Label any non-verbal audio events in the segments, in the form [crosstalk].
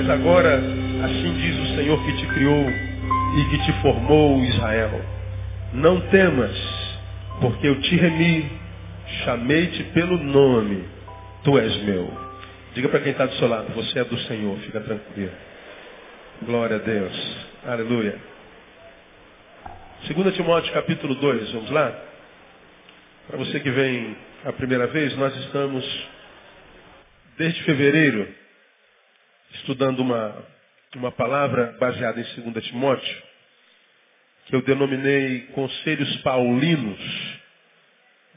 Mas agora, assim diz o Senhor que te criou e que te formou, Israel. Não temas, porque eu te remi, chamei-te pelo nome, tu és meu. Diga para quem está do seu lado, você é do Senhor, fica tranquilo. Glória a Deus. Aleluia. 2 Timóteo capítulo 2, vamos lá? Para você que vem a primeira vez, nós estamos desde fevereiro estudando uma, uma palavra baseada em 2 Timóteo, que eu denominei Conselhos Paulinos,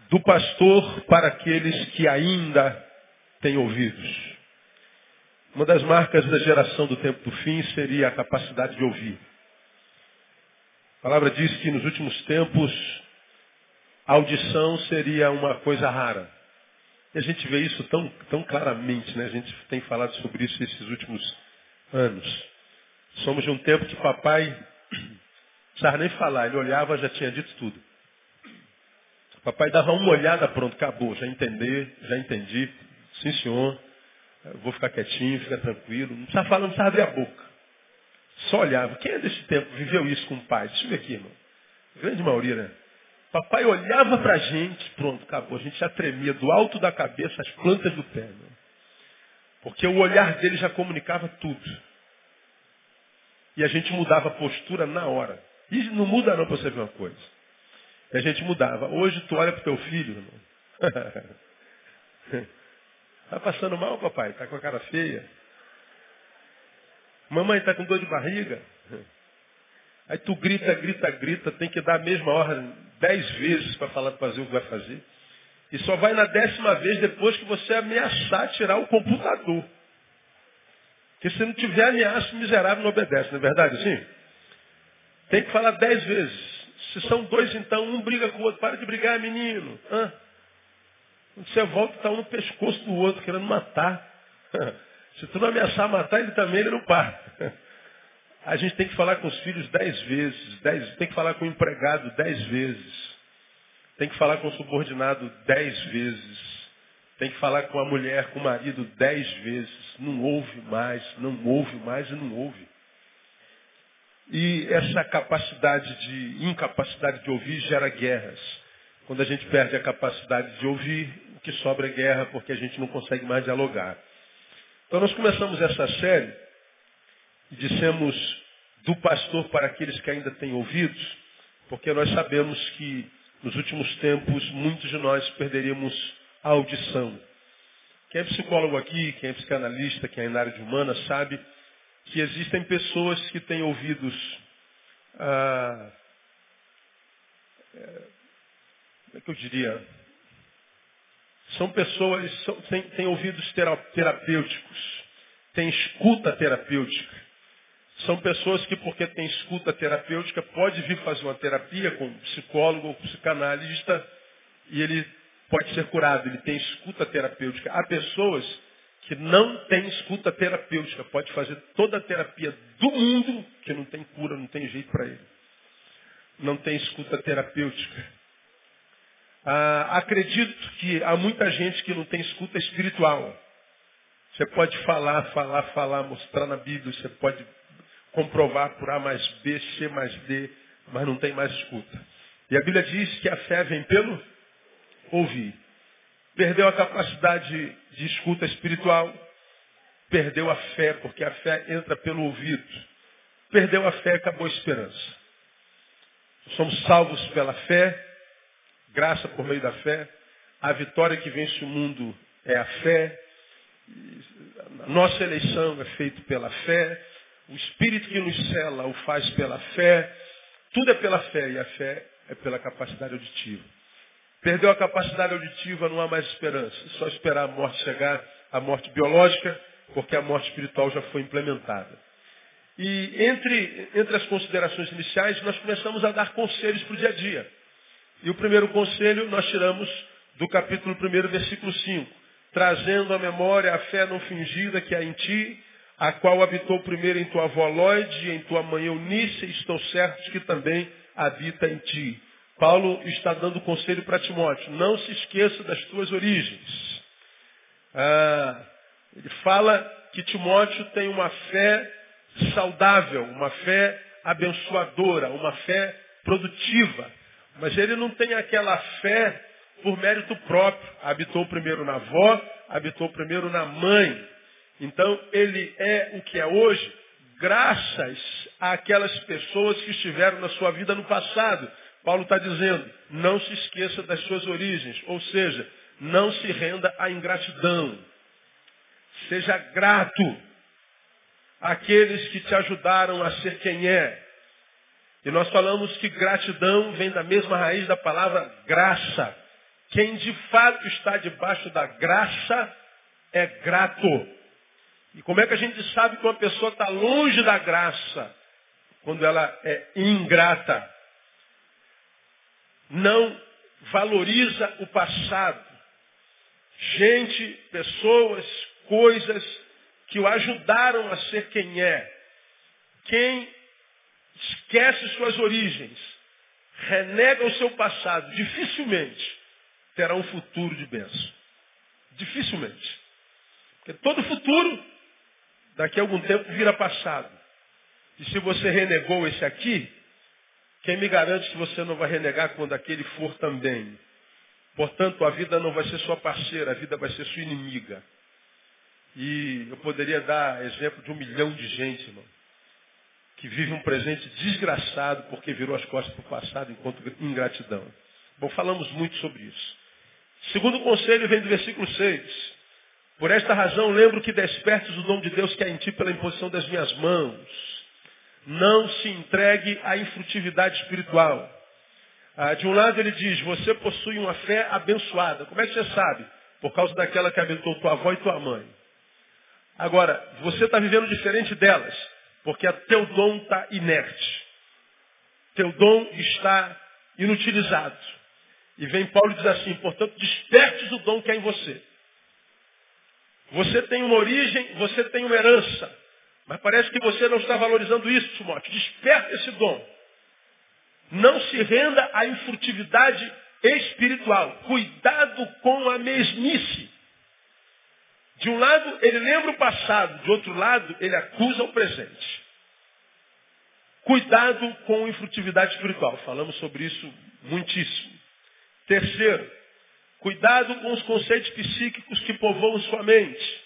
do pastor para aqueles que ainda têm ouvidos. Uma das marcas da geração do tempo do fim seria a capacidade de ouvir. A palavra diz que nos últimos tempos a audição seria uma coisa rara. E a gente vê isso tão, tão claramente, né? A gente tem falado sobre isso esses últimos anos. Somos de um tempo que papai não precisava nem falar, ele olhava já tinha dito tudo. Papai dava uma olhada, pronto, acabou, já entendi, já entendi, sim senhor, vou ficar quietinho, fica tranquilo. Não precisa falar, não precisa abrir a boca. Só olhava. Quem é desse tempo viveu isso com o pai? Deixa eu ver aqui, irmão. Grande maioria, né? Papai olhava para a gente, pronto, acabou. A gente já tremia do alto da cabeça as plantas do pé. Né? Porque o olhar dele já comunicava tudo. E a gente mudava a postura na hora. E não muda não para você ver uma coisa. E a gente mudava. Hoje tu olha para o teu filho, irmão. Está [laughs] passando mal, papai? Está com a cara feia? Mamãe está com dor de barriga? Aí tu grita, grita, grita, tem que dar a mesma ordem dez vezes para falar fazer o que vai fazer. E só vai na décima vez depois que você ameaçar tirar o computador. Porque se não tiver ameaça, o miserável não obedece, não é verdade assim? Tem que falar dez vezes. Se são dois, então, um briga com o outro. Para de brigar, menino. Hã? Quando você volta, está um no pescoço do outro, querendo matar. [laughs] Se tu não ameaçar matar, ele também ele não para. [laughs] A gente tem que falar com os filhos dez vezes, dez, tem que falar com o empregado dez vezes, tem que falar com o subordinado dez vezes, tem que falar com a mulher, com o marido dez vezes. Não ouve mais, não ouve mais e não ouve. E essa capacidade de, incapacidade de ouvir gera guerras. Quando a gente perde a capacidade de ouvir, o que sobra é guerra, porque a gente não consegue mais dialogar. Então nós começamos essa série dissemos do pastor para aqueles que ainda têm ouvidos, porque nós sabemos que nos últimos tempos muitos de nós perderíamos a audição. Quem é psicólogo aqui, quem é psicanalista, quem é na área de humana, sabe que existem pessoas que têm ouvidos. Ah, é, como é que eu diria? São pessoas, são, têm, têm ouvidos terapêuticos, têm escuta terapêutica. São pessoas que, porque têm escuta terapêutica, pode vir fazer uma terapia com um psicólogo ou psicanalista e ele pode ser curado, ele tem escuta terapêutica. Há pessoas que não têm escuta terapêutica, pode fazer toda a terapia do mundo, que não tem cura, não tem jeito para ele. Não tem escuta terapêutica. Ah, acredito que há muita gente que não tem escuta espiritual. Você pode falar, falar, falar, mostrar na Bíblia, você pode comprovar por A mais B, C mais D, mas não tem mais escuta. E a Bíblia diz que a fé vem pelo ouvir. Perdeu a capacidade de escuta espiritual, perdeu a fé, porque a fé entra pelo ouvido. Perdeu a fé, acabou a esperança. Somos salvos pela fé, graça por meio da fé. A vitória que vence o mundo é a fé. Nossa eleição é feita pela fé. O Espírito que nos cela o faz pela fé. Tudo é pela fé e a fé é pela capacidade auditiva. Perdeu a capacidade auditiva, não há mais esperança. Só esperar a morte chegar, a morte biológica, porque a morte espiritual já foi implementada. E entre, entre as considerações iniciais, nós começamos a dar conselhos para o dia a dia. E o primeiro conselho nós tiramos do capítulo 1, versículo 5. Trazendo à memória a fé não fingida que há em ti, a qual habitou primeiro em tua avó Lloyd e em tua mãe Eunice, estou certo que também habita em ti. Paulo está dando conselho para Timóteo. Não se esqueça das tuas origens. Ah, ele fala que Timóteo tem uma fé saudável, uma fé abençoadora, uma fé produtiva. Mas ele não tem aquela fé por mérito próprio. Habitou primeiro na avó, habitou primeiro na mãe. Então ele é o que é hoje, graças àquelas pessoas que estiveram na sua vida no passado. Paulo está dizendo, não se esqueça das suas origens, ou seja, não se renda à ingratidão. Seja grato àqueles que te ajudaram a ser quem é. E nós falamos que gratidão vem da mesma raiz da palavra graça. Quem de fato está debaixo da graça é grato. E como é que a gente sabe que uma pessoa está longe da graça? Quando ela é ingrata. Não valoriza o passado. Gente, pessoas, coisas que o ajudaram a ser quem é. Quem esquece suas origens, renega o seu passado, dificilmente terá um futuro de bênção. Dificilmente. Porque todo futuro, daqui a algum tempo, vira passado. E se você renegou esse aqui, quem me garante que você não vai renegar quando aquele for também? Portanto, a vida não vai ser sua parceira, a vida vai ser sua inimiga. E eu poderia dar exemplo de um milhão de gente, irmão, que vive um presente desgraçado porque virou as costas para o passado enquanto ingratidão. Bom, falamos muito sobre isso. Segundo conselho vem do versículo 6. Por esta razão lembro que despertes o dom de Deus que há em ti pela imposição das minhas mãos. Não se entregue à infrutividade espiritual. Ah, de um lado ele diz, você possui uma fé abençoada. Como é que você sabe? Por causa daquela que abençoou tua avó e tua mãe. Agora, você está vivendo diferente delas, porque teu dom está inerte. Teu dom está inutilizado. E vem Paulo e diz assim, portanto, despertes o dom que há em você. Você tem uma origem, você tem uma herança. Mas parece que você não está valorizando isso, Timóteo. Desperta esse dom. Não se renda à infrutividade espiritual. Cuidado com a mesmice. De um lado, ele lembra o passado, de outro lado, ele acusa o presente. Cuidado com a infrutividade espiritual. Falamos sobre isso muitíssimo. Terceiro, cuidado com os conceitos psíquicos que povoam sua mente.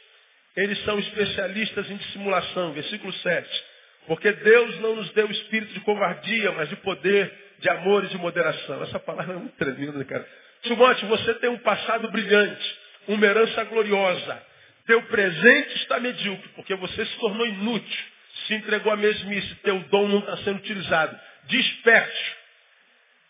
Eles são especialistas em dissimulação. Versículo 7. Porque Deus não nos deu espírito de covardia, mas de poder, de amor e de moderação. Essa palavra é muito tremenda, cara. Timóteo, você tem um passado brilhante, uma herança gloriosa. Teu presente está medíocre, porque você se tornou inútil, se entregou à mesmice, teu dom não está sendo utilizado. Desperte.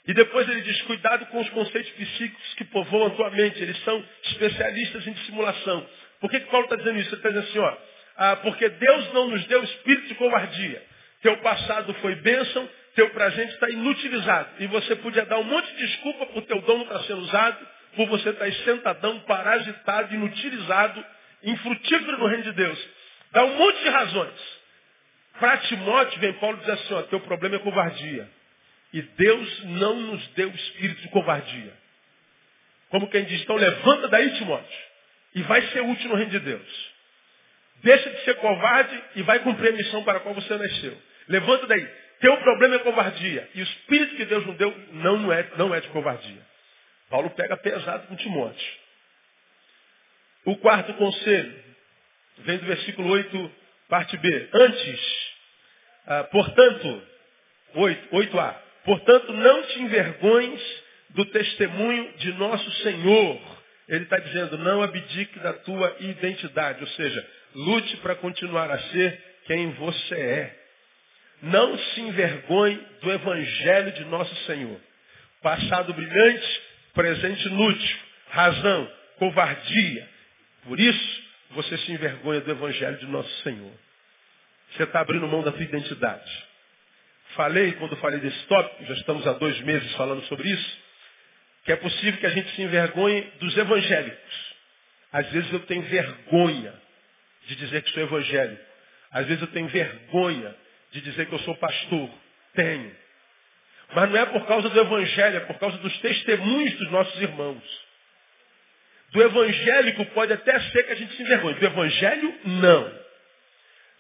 E depois ele diz, cuidado com os conceitos psíquicos que povoam a tua mente. Eles são especialistas em dissimulação. Por que, que Paulo está dizendo isso? Ele está dizendo assim, ó, ah, porque Deus não nos deu espírito de covardia. Teu passado foi bênção, teu presente está inutilizado. E você podia dar um monte de desculpa por teu dom não estar sendo usado, por você estar sentadão, parasitado, inutilizado, infrutífero no reino de Deus. Dá um monte de razões. Para Timóteo, vem Paulo dizer assim, ó, teu problema é covardia. E Deus não nos deu espírito de covardia. Como quem diz, então levanta daí, Timóteo, e vai ser útil no reino de Deus. Deixa de ser covarde e vai cumprir a missão para a qual você nasceu. Levanta daí. Teu problema é covardia. E o espírito que Deus nos deu não, é, não é de covardia. Paulo pega pesado com Timóteo. O quarto conselho vem do versículo 8, parte B. Antes, ah, portanto, 8, 8a. Portanto, não te envergonhes do testemunho de nosso Senhor. Ele está dizendo, não abdique da tua identidade. Ou seja, lute para continuar a ser quem você é. Não se envergonhe do evangelho de nosso Senhor. Passado brilhante, presente inútil. Razão, covardia, por isso, você se envergonha do Evangelho de nosso Senhor. Você está abrindo mão da sua identidade. Falei, quando falei desse tópico, já estamos há dois meses falando sobre isso, que é possível que a gente se envergonhe dos evangélicos. Às vezes eu tenho vergonha de dizer que sou evangélico. Às vezes eu tenho vergonha de dizer que eu sou pastor. Tenho. Mas não é por causa do evangelho, é por causa dos testemunhos dos nossos irmãos. Do evangélico pode até ser que a gente se envergonhe. Do evangelho, não.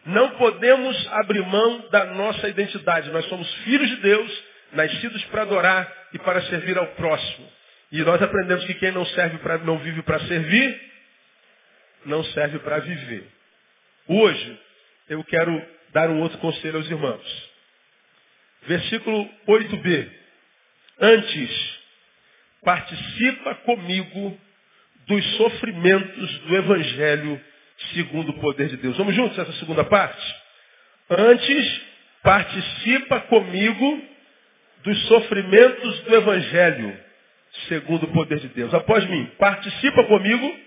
Não podemos abrir mão da nossa identidade. Nós somos filhos de Deus, nascidos para adorar e para servir ao próximo. E nós aprendemos que quem não serve para não vive para servir, não serve para viver. Hoje eu quero dar um outro conselho aos irmãos. Versículo 8b. Antes, participa comigo dos sofrimentos do Evangelho segundo o poder de Deus. Vamos juntos essa segunda parte? Antes, participa comigo dos sofrimentos do Evangelho segundo o poder de Deus. Após mim, participa comigo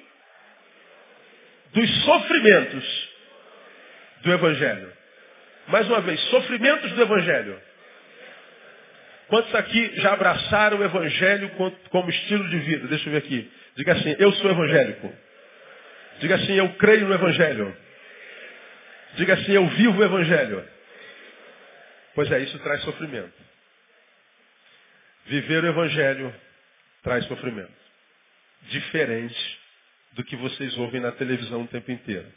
dos sofrimentos do Evangelho. Mais uma vez, sofrimentos do Evangelho. Quantos aqui já abraçaram o Evangelho como estilo de vida? Deixa eu ver aqui. Diga assim, eu sou evangélico. Diga assim, eu creio no Evangelho. Diga assim, eu vivo o Evangelho. Pois é, isso traz sofrimento. Viver o Evangelho traz sofrimento. Diferente do que vocês ouvem na televisão o tempo inteiro.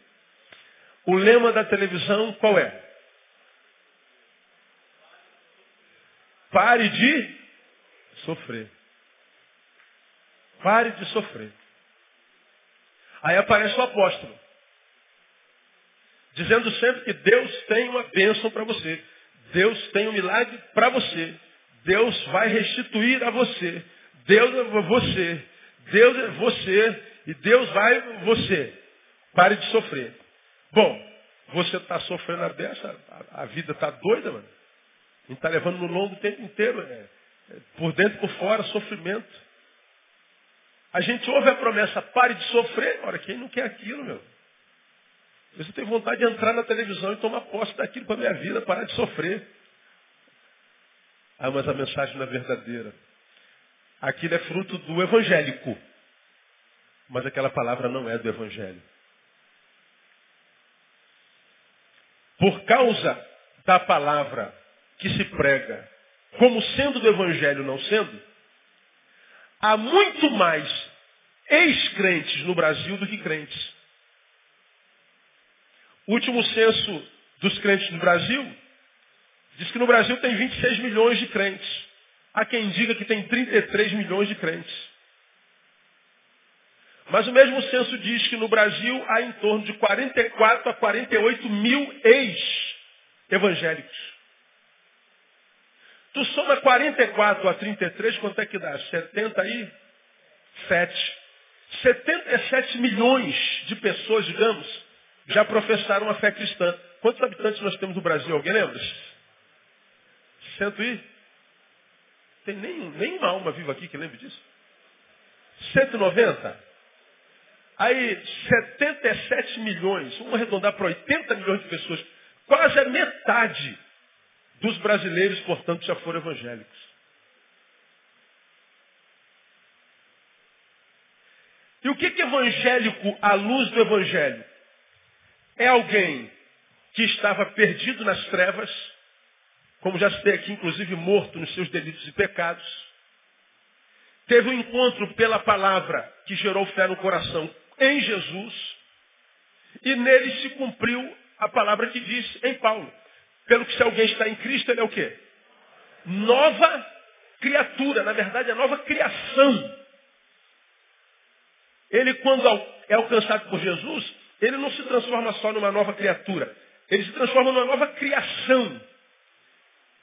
O lema da televisão qual é? Pare de sofrer. Pare de sofrer. Aí aparece o apóstolo. Dizendo sempre que Deus tem uma bênção para você. Deus tem um milagre para você. Deus vai restituir a você. Deus é você. Deus é você. E Deus vai você. Pare de sofrer. Bom, você está sofrendo a beça, a, vida está doida, mano. A gente está levando no longo o tempo inteiro. É, é, por dentro e por fora, sofrimento. A gente ouve a promessa, pare de sofrer. Ora, quem não quer aquilo, meu? Você tem vontade de entrar na televisão e tomar posse daquilo para a minha vida, parar de sofrer. Ah, mas a mensagem não é verdadeira. Aquilo é fruto do evangélico. Mas aquela palavra não é do Evangelho. Por causa da palavra que se prega, como sendo do Evangelho não sendo, há muito mais ex-crentes no Brasil do que crentes. O último censo dos crentes no Brasil diz que no Brasil tem 26 milhões de crentes. Há quem diga que tem 33 milhões de crentes. Mas o mesmo censo diz que no Brasil há em torno de 44 a 48 mil ex-evangélicos. Tu soma 44 a 33, quanto é que dá? 77. 77 milhões de pessoas, digamos, já professaram a fé cristã. Quantos habitantes nós temos no Brasil? Alguém lembra? Cento e? Tem nem, nenhuma alma viva aqui que lembre disso. 190? Aí, 77 milhões, vamos arredondar para 80 milhões de pessoas. Quase a metade dos brasileiros, portanto, já foram evangélicos. E o que é evangélico à luz do evangelho? É alguém que estava perdido nas trevas, como já citei aqui, inclusive morto nos seus delitos e pecados. Teve um encontro pela palavra que gerou fé no coração em Jesus. E nele se cumpriu a palavra que diz em Paulo. Pelo que se alguém está em Cristo, ele é o quê? Nova criatura. Na verdade, é nova criação. Ele, quando é alcançado por Jesus, ele não se transforma só numa nova criatura. Ele se transforma numa nova criação.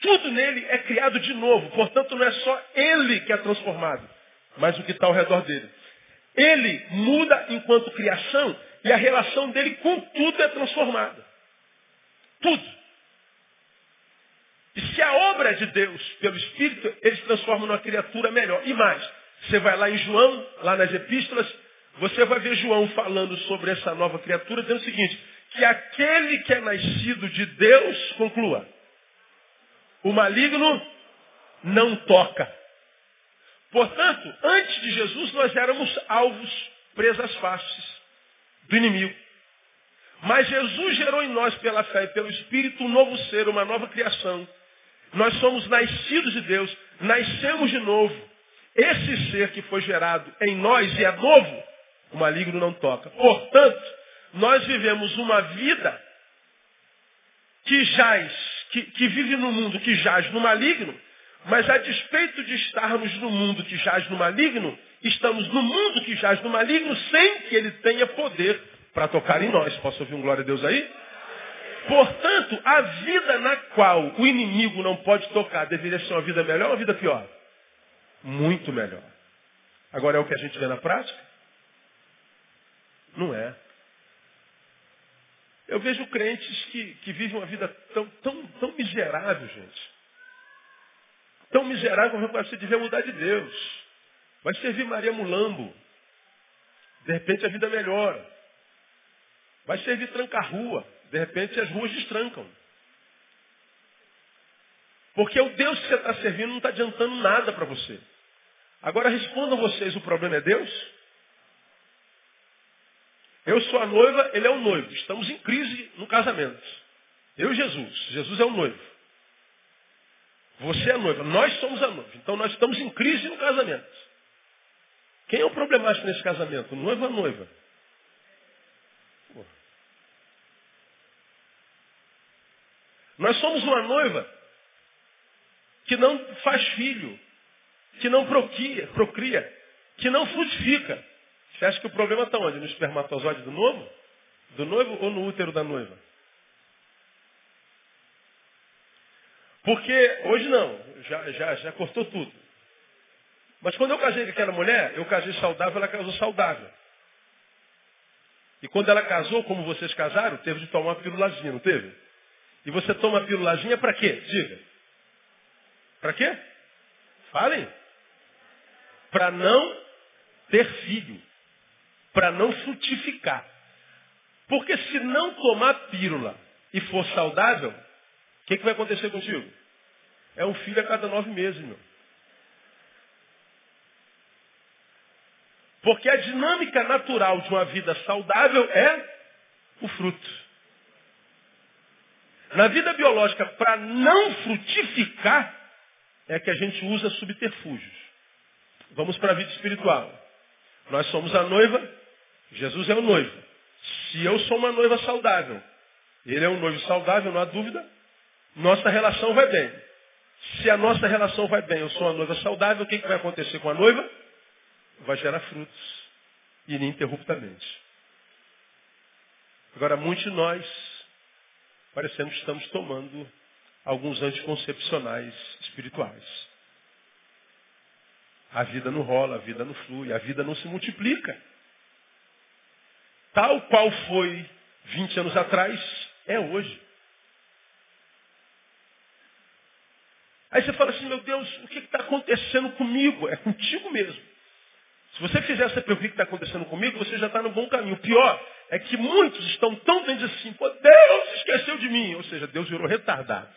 Tudo nele é criado de novo. Portanto, não é só ele que é transformado, mas o que está ao redor dele. Ele muda enquanto criação e a relação dele com tudo é transformada. Tudo. E se a obra de Deus, pelo Espírito, ele se transforma numa criatura melhor. E mais, você vai lá em João, lá nas epístolas, você vai ver João falando sobre essa nova criatura, dizendo o seguinte, que aquele que é nascido de Deus, conclua, o maligno não toca. Portanto, antes de Jesus, nós éramos alvos, presas fáceis do inimigo. Mas Jesus gerou em nós, pela fé e pelo Espírito, um novo ser, uma nova criação. Nós somos nascidos de Deus, nascemos de novo. Esse ser que foi gerado em nós e é novo, o maligno não toca. Portanto, nós vivemos uma vida que jaz, que, que vive no mundo que jaz no maligno, mas a despeito de estarmos no mundo que jaz no maligno, estamos no mundo que jaz no maligno sem que ele tenha poder para tocar em nós. Posso ouvir um glória a Deus aí? Portanto, a vida na qual o inimigo não pode tocar deveria ser uma vida melhor ou uma vida pior? Muito melhor. Agora é o que a gente vê na prática? Não é. Eu vejo crentes que, que vivem uma vida tão, tão, tão miserável, gente. Tão miserável que você devia mudar de Deus. Vai servir Maria Mulambo. De repente a vida melhora. Vai servir tranca-rua. De repente as ruas destrancam. Porque o Deus que você está servindo não está adiantando nada para você. Agora respondam vocês, o problema é Deus? Eu sou a noiva, ele é o noivo. Estamos em crise no casamento. Eu e Jesus. Jesus é o noivo. Você é a noiva. Nós somos a noiva. Então nós estamos em crise no casamento. Quem é o problemático nesse casamento? O noivo ou noiva? Nós somos uma noiva que não faz filho, que não procria, procria que não frutifica. Você acha que o problema está onde? No espermatozoide do novo? Do noivo ou no útero da noiva? Porque hoje não, já, já, já cortou tudo. Mas quando eu casei com aquela mulher, eu casei saudável, ela casou saudável. E quando ela casou, como vocês casaram, teve de tomar uma pílulazinha, não teve? E você toma a pílulazinha para quê? Diga. Para quê? Falem. Para não ter filho. Para não frutificar. Porque se não tomar pílula e for saudável, o que, que vai acontecer contigo? É um filho a cada nove meses, meu. Porque a dinâmica natural de uma vida saudável é o fruto. Na vida biológica, para não frutificar, é que a gente usa subterfúgios. Vamos para a vida espiritual. Nós somos a noiva, Jesus é o noivo. Se eu sou uma noiva saudável, ele é um noivo saudável, não há dúvida, nossa relação vai bem. Se a nossa relação vai bem, eu sou uma noiva saudável, o que, que vai acontecer com a noiva? Vai gerar frutos, ininterruptamente. Agora, muitos de nós parecendo que estamos tomando alguns anticoncepcionais espirituais. A vida não rola, a vida não flui, a vida não se multiplica. Tal qual foi 20 anos atrás, é hoje. Aí você fala assim, meu Deus, o que está acontecendo comigo? É contigo mesmo. Se você fizer essa pergunta, que está acontecendo comigo, você já está no bom caminho. O pior é que muitos estão tão dentro assim, pô, Deus esqueceu de mim. Ou seja, Deus virou retardado.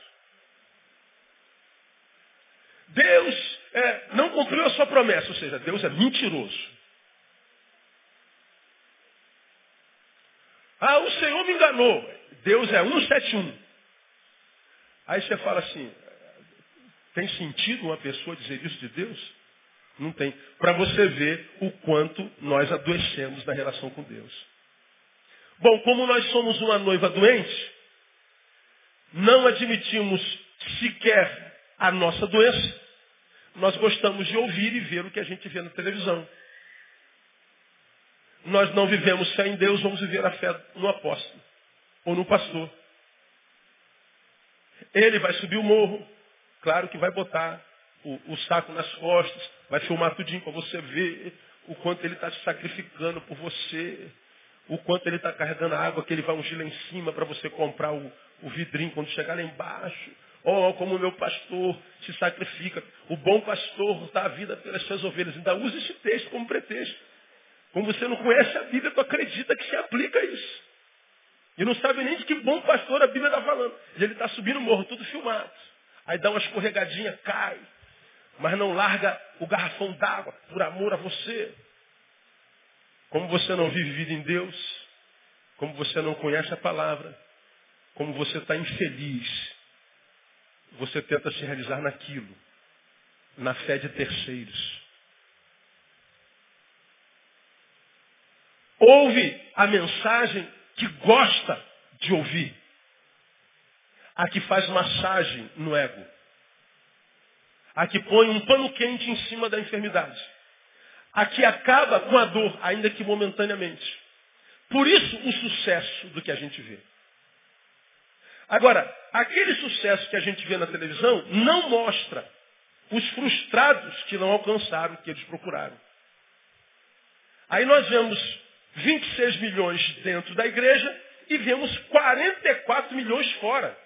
Deus é, não cumpriu a sua promessa, ou seja, Deus é mentiroso. Ah, o Senhor me enganou. Deus é 171. Aí você fala assim, tem sentido uma pessoa dizer isso de Deus? Não tem. Para você ver o quanto nós adoecemos na relação com Deus. Bom, como nós somos uma noiva doente, não admitimos sequer a nossa doença, nós gostamos de ouvir e ver o que a gente vê na televisão. Nós não vivemos fé em Deus, vamos viver a fé no apóstolo ou no pastor. Ele vai subir o morro, claro que vai botar o, o saco nas costas, vai filmar tudinho para você ver o quanto ele está se sacrificando por você, o quanto ele está carregando a água que ele vai ungir lá em cima para você comprar o, o vidrinho quando chegar lá embaixo. Oh, como o meu pastor se sacrifica. O bom pastor dá a vida pelas suas ovelhas. Ainda usa esse texto como pretexto. Como você não conhece a Bíblia, tu acredita que se aplica isso. E não sabe nem de que bom pastor a Bíblia está falando. E ele está subindo o morro, tudo filmado. Aí dá uma escorregadinha, cai mas não larga o garrafão d'água por amor a você. Como você não vive vida em Deus, como você não conhece a palavra, como você está infeliz, você tenta se realizar naquilo, na fé de terceiros. Ouve a mensagem que gosta de ouvir. a que faz massagem no ego. A que põe um pano quente em cima da enfermidade. A que acaba com a dor, ainda que momentaneamente. Por isso o sucesso do que a gente vê. Agora, aquele sucesso que a gente vê na televisão não mostra os frustrados que não alcançaram o que eles procuraram. Aí nós vemos 26 milhões dentro da igreja e vemos 44 milhões fora.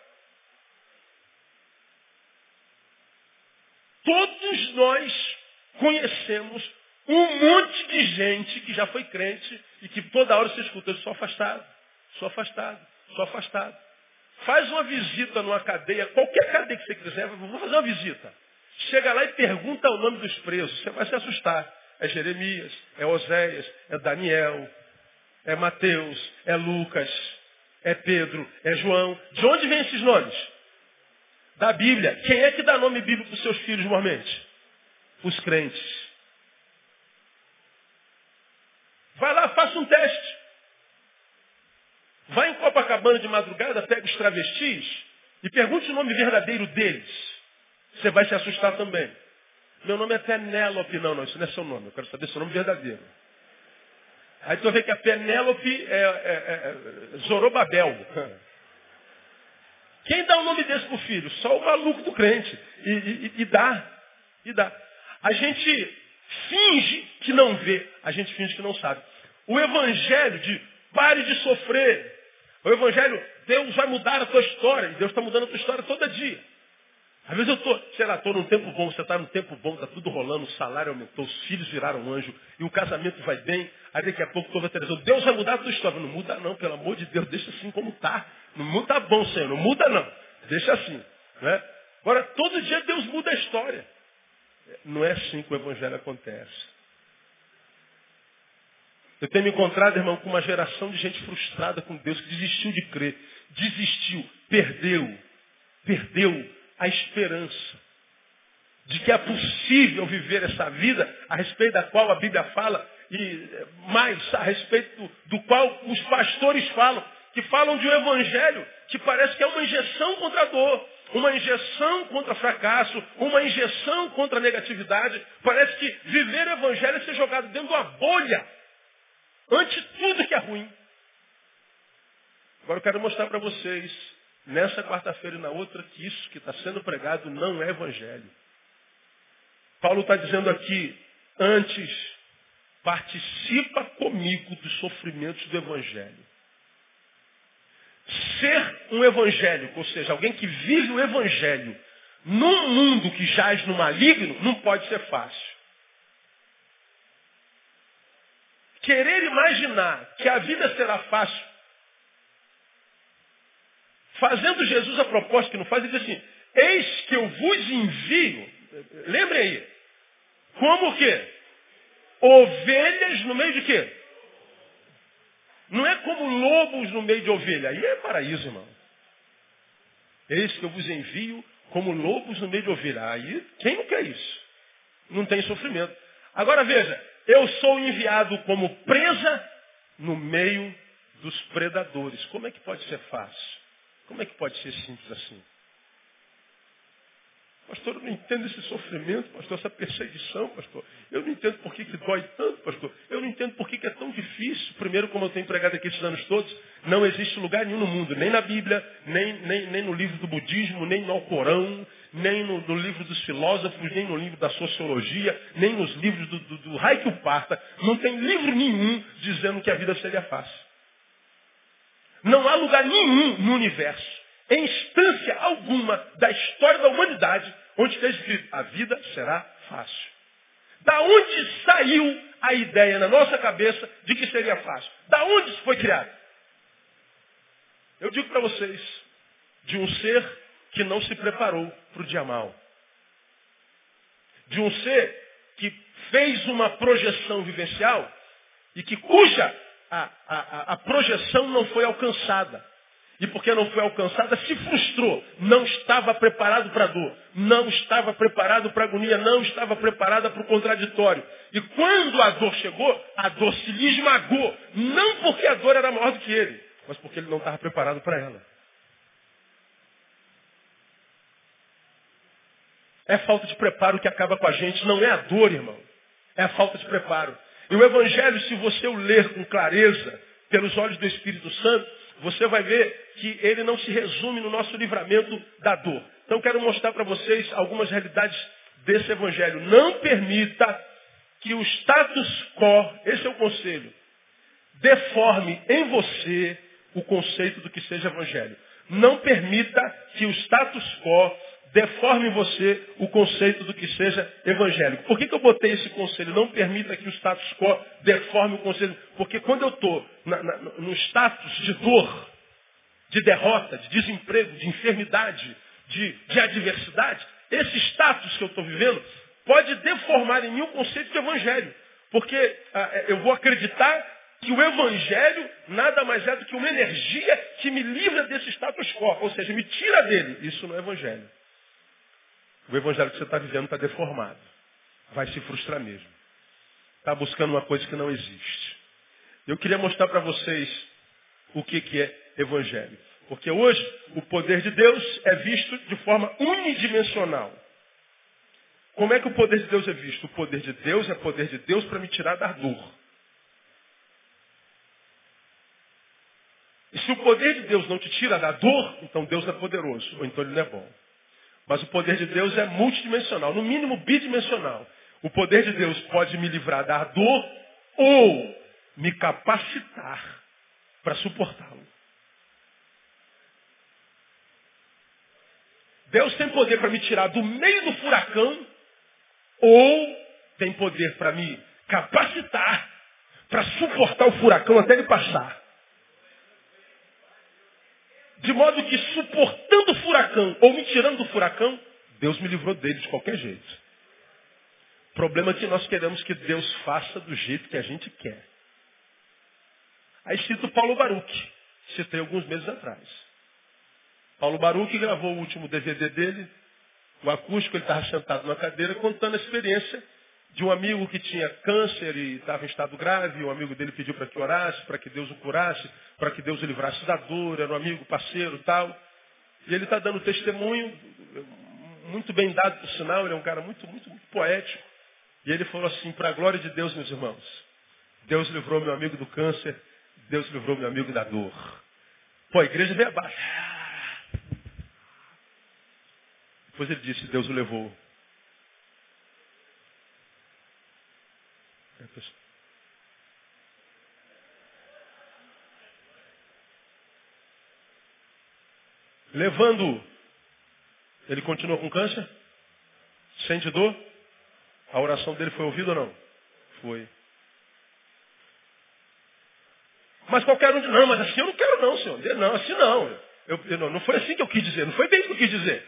Todos nós conhecemos um monte de gente que já foi crente e que toda hora se escuta, eu sou afastado, sou afastado, sou afastado. Faz uma visita numa cadeia, qualquer cadeia que você quiser, vou fazer uma visita. Chega lá e pergunta o nome dos presos, você vai se assustar. É Jeremias, é Oséias, é Daniel, é Mateus, é Lucas, é Pedro, é João. De onde vêm esses nomes? Da Bíblia. Quem é que dá nome bíblico para os seus filhos normalmente? Os crentes. Vai lá, faça um teste. Vai em Copacabana de madrugada, pega os travestis e pergunte o nome verdadeiro deles. Você vai se assustar também. Meu nome é Penélope. Não, não, isso não é seu nome. Eu quero saber seu nome verdadeiro. Aí tu vê que a Penélope é, é, é, é Zorobabel. [laughs] Quem dá o um nome desse pro filho? Só o maluco do crente. E, e, e dá. E dá. A gente finge que não vê. A gente finge que não sabe. O evangelho de pare de sofrer. O evangelho, Deus vai mudar a tua história. E Deus está mudando a tua história todo dia. Às vezes eu estou, sei lá, estou num tempo bom, você está num tempo bom, está tudo rolando, o salário aumentou, os filhos viraram anjo, e o casamento vai bem, aí daqui a pouco estou a televisão, Deus vai mudar a tua história. Não muda não, pelo amor de Deus, deixa assim como está. Não muda tá bom, Senhor, não muda não. Deixa assim. Né? Agora, todo dia Deus muda a história. Não é assim que o Evangelho acontece. Eu tenho me encontrado, irmão, com uma geração de gente frustrada com Deus, que desistiu de crer, desistiu, perdeu, perdeu a esperança de que é possível viver essa vida a respeito da qual a Bíblia fala e mais a respeito do, do qual os pastores falam, que falam de um evangelho que parece que é uma injeção contra a dor, uma injeção contra fracasso, uma injeção contra a negatividade. Parece que viver o evangelho é ser jogado dentro de uma bolha ante tudo que é ruim. Agora eu quero mostrar para vocês nessa quarta-feira e na outra, que isso que está sendo pregado não é evangelho. Paulo está dizendo aqui, antes, participa comigo dos sofrimentos do evangelho. Ser um evangélico, ou seja, alguém que vive o evangelho num mundo que jaz no maligno, não pode ser fácil. Querer imaginar que a vida será fácil Fazendo Jesus a proposta que não faz, ele diz assim, eis que eu vos envio, lembre aí, como o quê? Ovelhas no meio de quê? Não é como lobos no meio de ovelha. Aí é paraíso, irmão. Eis que eu vos envio como lobos no meio de ovelha. Aí, quem não quer isso? Não tem sofrimento. Agora veja, eu sou enviado como presa no meio dos predadores. Como é que pode ser fácil? Como é que pode ser simples assim? Pastor, eu não entendo esse sofrimento, pastor, essa perseguição, pastor. Eu não entendo por que, que dói tanto, pastor. Eu não entendo por que, que é tão difícil. Primeiro, como eu tenho pregado aqui esses anos todos, não existe lugar nenhum no mundo, nem na Bíblia, nem, nem, nem no livro do budismo, nem no Alcorão, nem no, no, livro dos filósofos, nem no livro da sociologia, nem nos livros do, do, do raio que o parta. Não tem livro nenhum dizendo que a vida seria fácil. Não há lugar nenhum no universo, em instância alguma da história da humanidade, onde esteja escrito, a vida será fácil. Da onde saiu a ideia na nossa cabeça de que seria fácil? Da onde isso foi criado? Eu digo para vocês, de um ser que não se preparou para o dia mal. De um ser que fez uma projeção vivencial e que cuja a, a, a projeção não foi alcançada. E porque não foi alcançada, se frustrou. Não estava preparado para a dor. Não estava preparado para a agonia. Não estava preparada para o contraditório. E quando a dor chegou, a dor se lhe esmagou. Não porque a dor era maior do que ele, mas porque ele não estava preparado para ela. É falta de preparo que acaba com a gente, não é a dor, irmão. É a falta de preparo. E o Evangelho, se você o ler com clareza, pelos olhos do Espírito Santo, você vai ver que ele não se resume no nosso livramento da dor. Então quero mostrar para vocês algumas realidades desse Evangelho. Não permita que o status quo, esse é o conselho, deforme em você o conceito do que seja Evangelho. Não permita que o status quo deforme você o conceito do que seja evangélico. Por que, que eu botei esse conselho? Não permita que o status quo deforme o conselho. Porque quando eu estou no status de dor, de derrota, de desemprego, de enfermidade, de, de adversidade, esse status que eu estou vivendo pode deformar em mim o conceito de evangelho. Porque ah, é, eu vou acreditar que o evangelho nada mais é do que uma energia que me livra desse status quo, ou seja, me tira dele. Isso não é evangelho. O evangelho que você está vivendo está deformado. Vai se frustrar mesmo. Está buscando uma coisa que não existe. Eu queria mostrar para vocês o que, que é evangelho. Porque hoje o poder de Deus é visto de forma unidimensional. Como é que o poder de Deus é visto? O poder de Deus é poder de Deus para me tirar da dor. E se o poder de Deus não te tira da dor, então Deus é poderoso, ou então ele não é bom. Mas o poder de Deus é multidimensional, no mínimo bidimensional. O poder de Deus pode me livrar da dor ou me capacitar para suportá-lo. Deus tem poder para me tirar do meio do furacão ou tem poder para me capacitar para suportar o furacão até ele passar. De modo que suportando o furacão ou me tirando do furacão, Deus me livrou dele de qualquer jeito. O problema é que nós queremos que Deus faça do jeito que a gente quer. Aí cito Paulo Baruch, citei alguns meses atrás. Paulo Baruch gravou o último DVD dele, o acústico, ele estava sentado na cadeira contando a experiência de um amigo que tinha câncer e estava em estado grave, um amigo dele pediu para que orasse, para que Deus o curasse, para que Deus o livrasse da dor, era um amigo, parceiro tal. E ele está dando testemunho, muito bem dado por sinal, ele é um cara muito, muito, muito poético. E ele falou assim, para a glória de Deus, meus irmãos, Deus livrou meu amigo do câncer, Deus livrou meu amigo da dor. Pô, a igreja veio abaixo. Depois ele disse, Deus o levou Levando, ele continua com câncer? Sente dor? A oração dele foi ouvida ou não? Foi. Mas qualquer um diz, não, mas assim eu não quero não, senhor. Não, assim não. Eu, eu, não. Não foi assim que eu quis dizer. Não foi bem isso que eu quis dizer.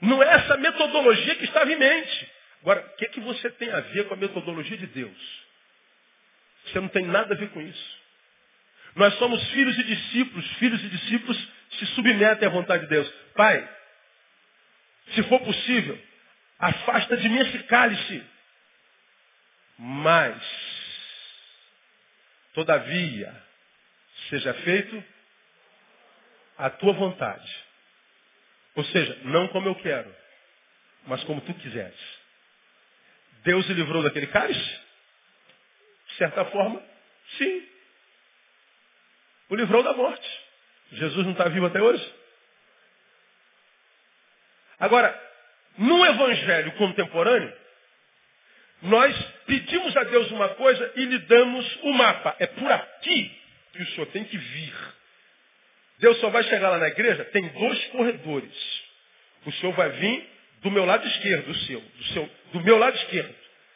Não é essa metodologia que estava em mente. Agora, o que, que você tem a ver com a metodologia de Deus? Você não tem nada a ver com isso. Nós somos filhos e discípulos. Filhos e discípulos se submetem à vontade de Deus. Pai, se for possível, afasta de mim esse cálice. Mas, todavia, seja feito a tua vontade. Ou seja, não como eu quero, mas como tu quiseres. Deus o livrou daquele cálice? De certa forma, sim. O livrou da morte. Jesus não está vivo até hoje? Agora, no evangelho contemporâneo, nós pedimos a Deus uma coisa e lhe damos o mapa. É por aqui que o senhor tem que vir. Deus só vai chegar lá na igreja, tem dois corredores. O senhor vai vir do meu lado esquerdo, do seu, do seu, do meu lado esquerdo.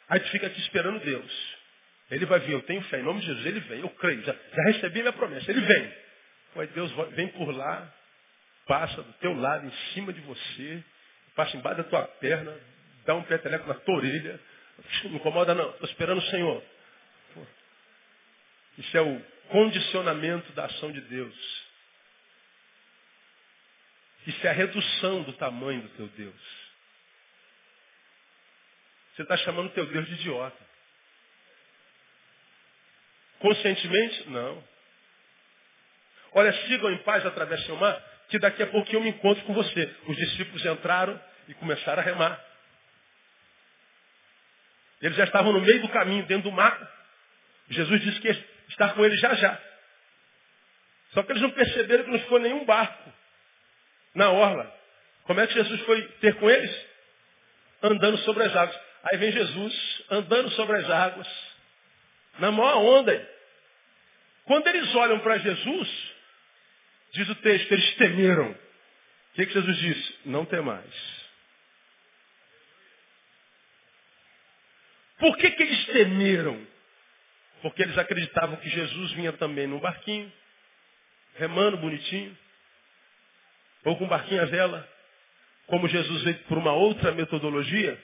Aí tu fica aqui esperando Deus. Ele vai vir, eu tenho fé, em nome de Jesus, ele vem, eu creio, já, já recebi minha promessa, ele vem. Aí Deus vem por lá, passa do teu lado, em cima de você, passa embaixo da tua perna, dá um peteleco na tua orelha. Não incomoda não, estou esperando o Senhor. Isso é o condicionamento da ação de Deus. Isso é a redução do tamanho do teu Deus. Você está chamando teu Deus de idiota. Conscientemente? Não. Olha, sigam em paz, atravessem o mar, que daqui a pouquinho eu me encontro com você. Os discípulos entraram E começaram a remar. Eles já estavam no meio do caminho, dentro do mar. Jesus disse que ia estar com eles já já. Só que eles não perceberam que não ficou nenhum barco na orla. Como é que Jesus foi ter com eles? Andando sobre as águas. Aí vem Jesus andando sobre as águas, na maior onda. Quando eles olham para Jesus, diz o texto, eles temeram. O que, que Jesus disse? Não temais. Por que, que eles temeram? Porque eles acreditavam que Jesus vinha também num barquinho, remando bonitinho, ou com um barquinho à vela. Como Jesus veio por uma outra metodologia,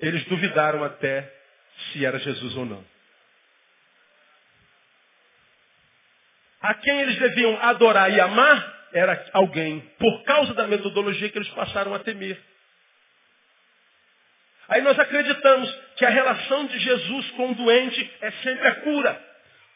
eles duvidaram até se era Jesus ou não. A quem eles deviam adorar e amar era alguém, por causa da metodologia que eles passaram a temer. Aí nós acreditamos que a relação de Jesus com o doente é sempre a cura.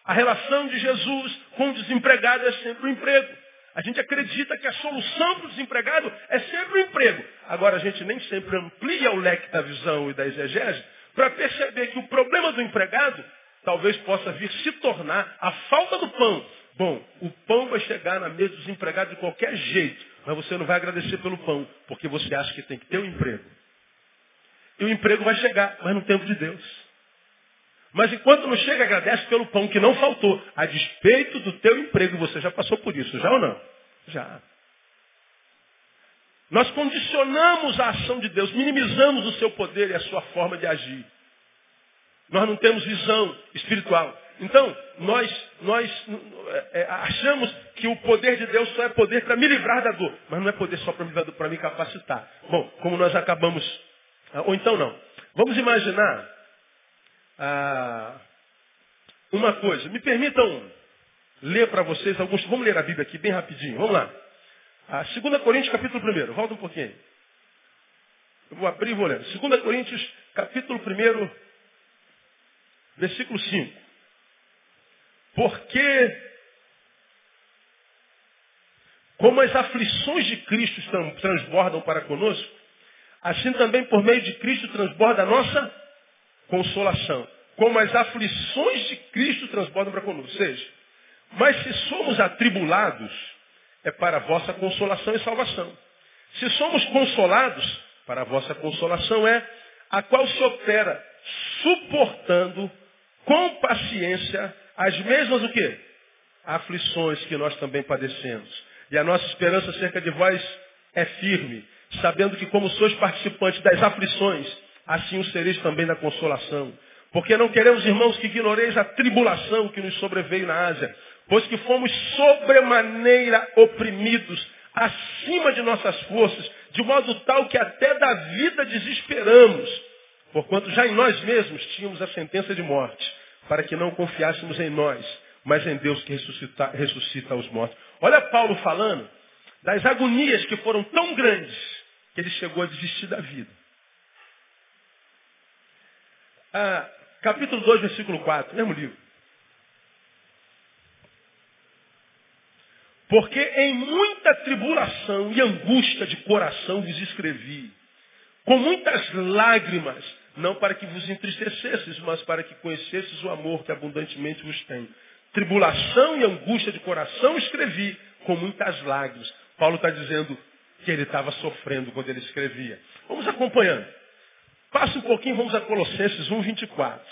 A relação de Jesus com o desempregado é sempre o emprego. A gente acredita que a solução para o desempregado é sempre o emprego. Agora, a gente nem sempre amplia o leque da visão e da exegese para perceber que o problema do empregado talvez possa vir se tornar a falta do pão. Bom, o pão vai chegar na mesa dos empregados de qualquer jeito, mas você não vai agradecer pelo pão, porque você acha que tem que ter um emprego. E o emprego vai chegar, mas no tempo de Deus. Mas enquanto não chega, agradece pelo pão que não faltou. A despeito do teu emprego, você já passou por isso, já ou não? Já. Nós condicionamos a ação de Deus, minimizamos o seu poder e a sua forma de agir. Nós não temos visão espiritual. Então, nós, nós é, é achamos que o poder de Deus só é poder para me livrar da dor. Mas não é poder só para me, para me capacitar. Bom, como nós acabamos. Ah, ou então não. Vamos imaginar ah, uma coisa. Me permitam ler para vocês alguns. Vamos ler a Bíblia aqui bem rapidinho. Vamos lá. Ah, 2 Coríntios, capítulo 1. Volta um pouquinho. Eu vou abrir e vou ler. 2 Coríntios, capítulo 1, versículo 5. Porque, como as aflições de Cristo transbordam para conosco, assim também por meio de Cristo transborda a nossa consolação. Como as aflições de Cristo transbordam para conosco. Ou seja, mas se somos atribulados, é para a vossa consolação e salvação. Se somos consolados, para a vossa consolação é a qual se opera suportando com paciência as mesmas o quê? Aflições que nós também padecemos. E a nossa esperança acerca de vós é firme, sabendo que como sois participantes das aflições, assim o sereis também na consolação. Porque não queremos, irmãos, que ignoreis a tribulação que nos sobreveio na Ásia, pois que fomos sobremaneira oprimidos, acima de nossas forças, de modo tal que até da vida desesperamos, porquanto já em nós mesmos tínhamos a sentença de morte, para que não confiássemos em nós, mas em Deus que ressuscita, ressuscita os mortos. Olha Paulo falando das agonias que foram tão grandes que ele chegou a desistir da vida. Ah, capítulo 2, versículo 4, mesmo livro. Porque em muita tribulação e angústia de coração vos escrevi, com muitas lágrimas, não para que vos entristecesses, mas para que conhecesses o amor que abundantemente vos tem. Tribulação e angústia de coração escrevi, com muitas lágrimas. Paulo está dizendo que ele estava sofrendo quando ele escrevia. Vamos acompanhando. Passa um pouquinho, vamos a Colossenses 1, 24.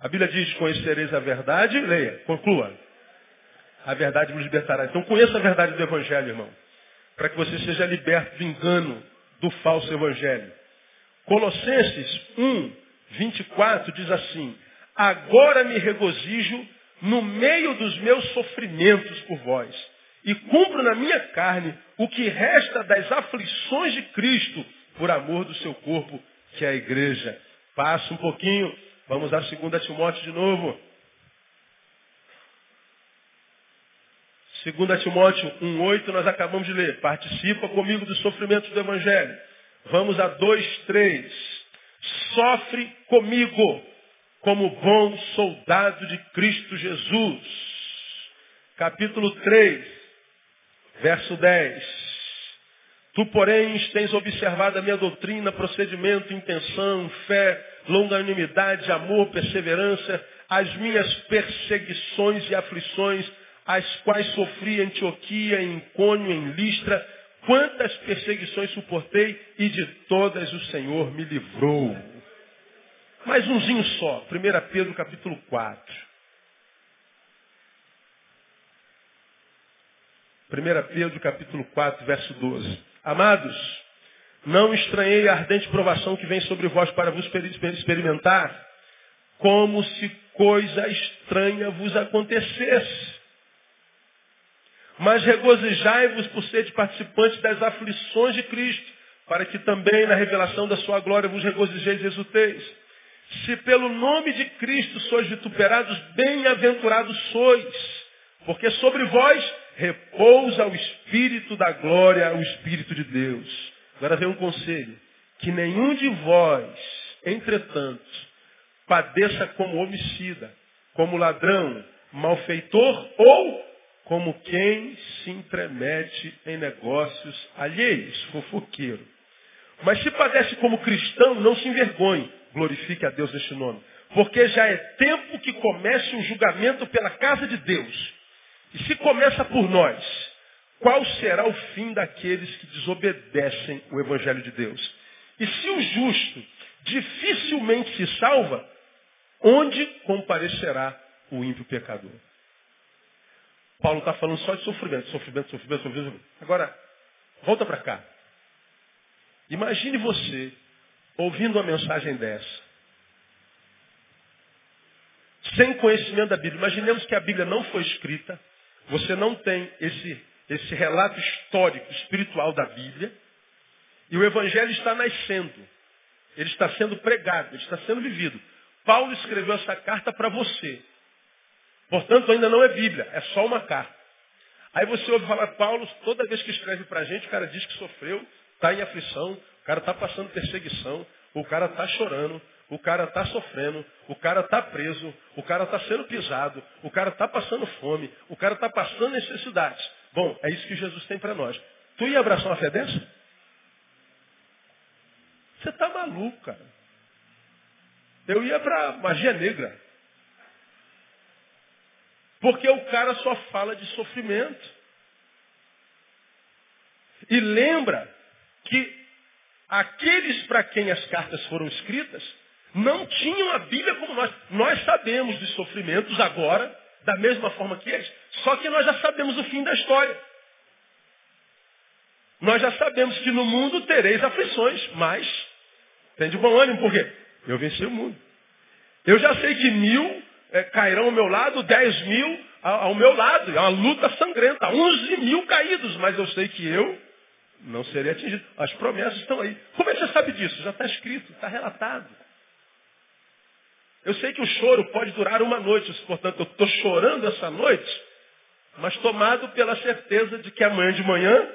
A Bíblia diz, conhecereis a verdade, leia, conclua. A verdade vos libertará. Então conheça a verdade do Evangelho, irmão. Para que você seja liberto do engano do falso Evangelho. Colossenses 1, 24 diz assim, agora me regozijo no meio dos meus sofrimentos por vós, e cumpro na minha carne o que resta das aflições de Cristo, por amor do seu corpo, que é a igreja. Passa um pouquinho, vamos a 2 Timóteo de novo. 2 Timóteo 1,8 nós acabamos de ler. Participa comigo dos sofrimentos do Evangelho. Vamos a 2, 3. Sofre comigo como bom soldado de Cristo Jesus. Capítulo 3, verso 10. Tu, porém, tens observado a minha doutrina, procedimento, intenção, fé, longanimidade, amor, perseverança, as minhas perseguições e aflições, as quais sofri em Antioquia, em Cônio, em Listra, quantas perseguições suportei e de todas o Senhor me livrou. Mais umzinho só, 1 Pedro capítulo 4. 1 Pedro capítulo 4, verso 12. Amados, não estranhei a ardente provação que vem sobre vós para vos experimentar, como se coisa estranha vos acontecesse. Mas regozijai-vos por ser participantes das aflições de Cristo, para que também na revelação da sua glória vos regozijeis e exulteis. Se pelo nome de Cristo sois vituperados, bem-aventurados sois, porque sobre vós repousa o Espírito da glória, o Espírito de Deus. Agora vem um conselho. Que nenhum de vós, entretanto, padeça como homicida, como ladrão, malfeitor ou como quem se entremete em negócios alheios, fofoqueiro. Mas se padece como cristão, não se envergonhe. Glorifique a Deus neste nome. Porque já é tempo que comece um julgamento pela casa de Deus. E se começa por nós, qual será o fim daqueles que desobedecem o Evangelho de Deus? E se o justo dificilmente se salva, onde comparecerá o ímpio pecador? Paulo está falando só de sofrimento, sofrimento, sofrimento, sofrimento. Agora, volta para cá. Imagine você ouvindo uma mensagem dessa. Sem conhecimento da Bíblia. Imaginemos que a Bíblia não foi escrita. Você não tem esse, esse relato histórico, espiritual da Bíblia. E o Evangelho está nascendo. Ele está sendo pregado, ele está sendo vivido. Paulo escreveu essa carta para você. Portanto, ainda não é Bíblia, é só uma carta. Aí você ouve falar, Paulo, toda vez que escreve para a gente, o cara diz que sofreu, está em aflição, o cara está passando perseguição, o cara está chorando, o cara está sofrendo, o cara está preso, o cara está sendo pisado, o cara está passando fome, o cara está passando necessidades. Bom, é isso que Jesus tem para nós. Tu ia abraçar uma fé dessa? Você está maluco, cara. Eu ia para magia negra. Porque o cara só fala de sofrimento. E lembra que aqueles para quem as cartas foram escritas não tinham a Bíblia como nós. Nós sabemos dos sofrimentos agora, da mesma forma que eles, só que nós já sabemos o fim da história. Nós já sabemos que no mundo tereis aflições, mas tem de bom ânimo, por quê? Eu venci o mundo. Eu já sei que mil é, cairão ao meu lado, dez mil ao, ao meu lado. É uma luta sangrenta. Onze mil caídos, mas eu sei que eu não serei atingido. As promessas estão aí. Como é que você sabe disso? Já está escrito, está relatado. Eu sei que o choro pode durar uma noite, portanto eu estou chorando essa noite, mas tomado pela certeza de que amanhã de manhã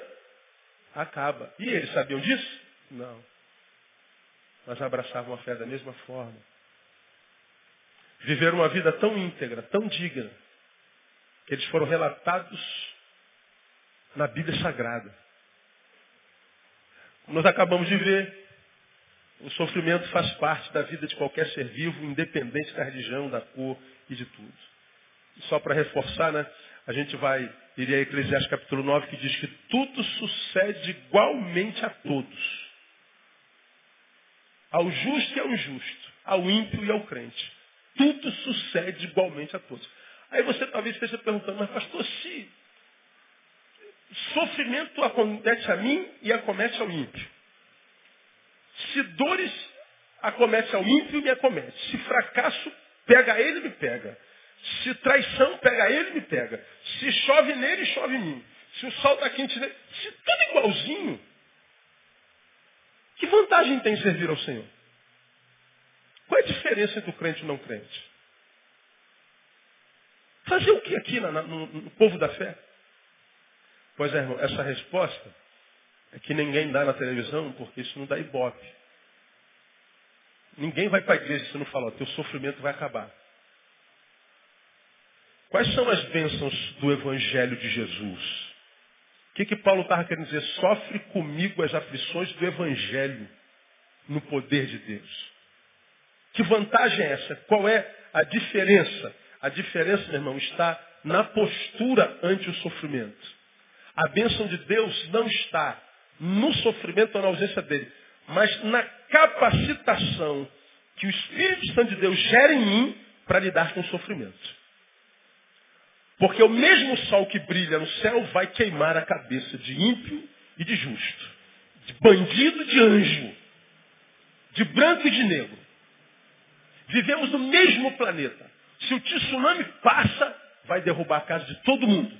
acaba. E eles sabiam disso? Não. Mas abraçavam a fé da mesma forma. Viveram uma vida tão íntegra, tão digna, que eles foram relatados na Bíblia Sagrada. Nós acabamos de ver, o sofrimento faz parte da vida de qualquer ser vivo, independente da religião, da cor e de tudo. E só para reforçar, né, a gente vai ir a Eclesiastes capítulo 9, que diz que tudo sucede igualmente a todos. Ao justo e ao injusto, ao ímpio e ao crente. Tudo sucede igualmente a todos. Aí você talvez esteja perguntando, mas pastor, se sofrimento acontece a mim e acomete ao ímpio. Se dores acomete ao ímpio, me acomete. Se fracasso pega ele, me pega. Se traição pega ele, me pega. Se chove nele, chove em mim. Se o sol está quente nele, se tudo igualzinho, que vantagem tem servir ao Senhor? Qual é a diferença entre o crente e o não crente? Fazer o que aqui no, no, no povo da fé? Pois é, irmão, essa resposta que ninguém dá na televisão, porque isso não dá ibope. Ninguém vai para a igreja se não falar, teu sofrimento vai acabar. Quais são as bênçãos do Evangelho de Jesus? que, que Paulo estava querendo dizer? Sofre comigo as aflições do Evangelho no poder de Deus. Que vantagem é essa? Qual é a diferença? A diferença, meu irmão, está na postura ante o sofrimento. A bênção de Deus não está no sofrimento ou na ausência dele, mas na capacitação que o Espírito Santo de Deus gera em mim para lidar com o sofrimento. Porque o mesmo sol que brilha no céu vai queimar a cabeça de ímpio e de justo, de bandido e de anjo, de branco e de negro. Vivemos no mesmo planeta. Se o tsunami passa, vai derrubar a casa de todo mundo.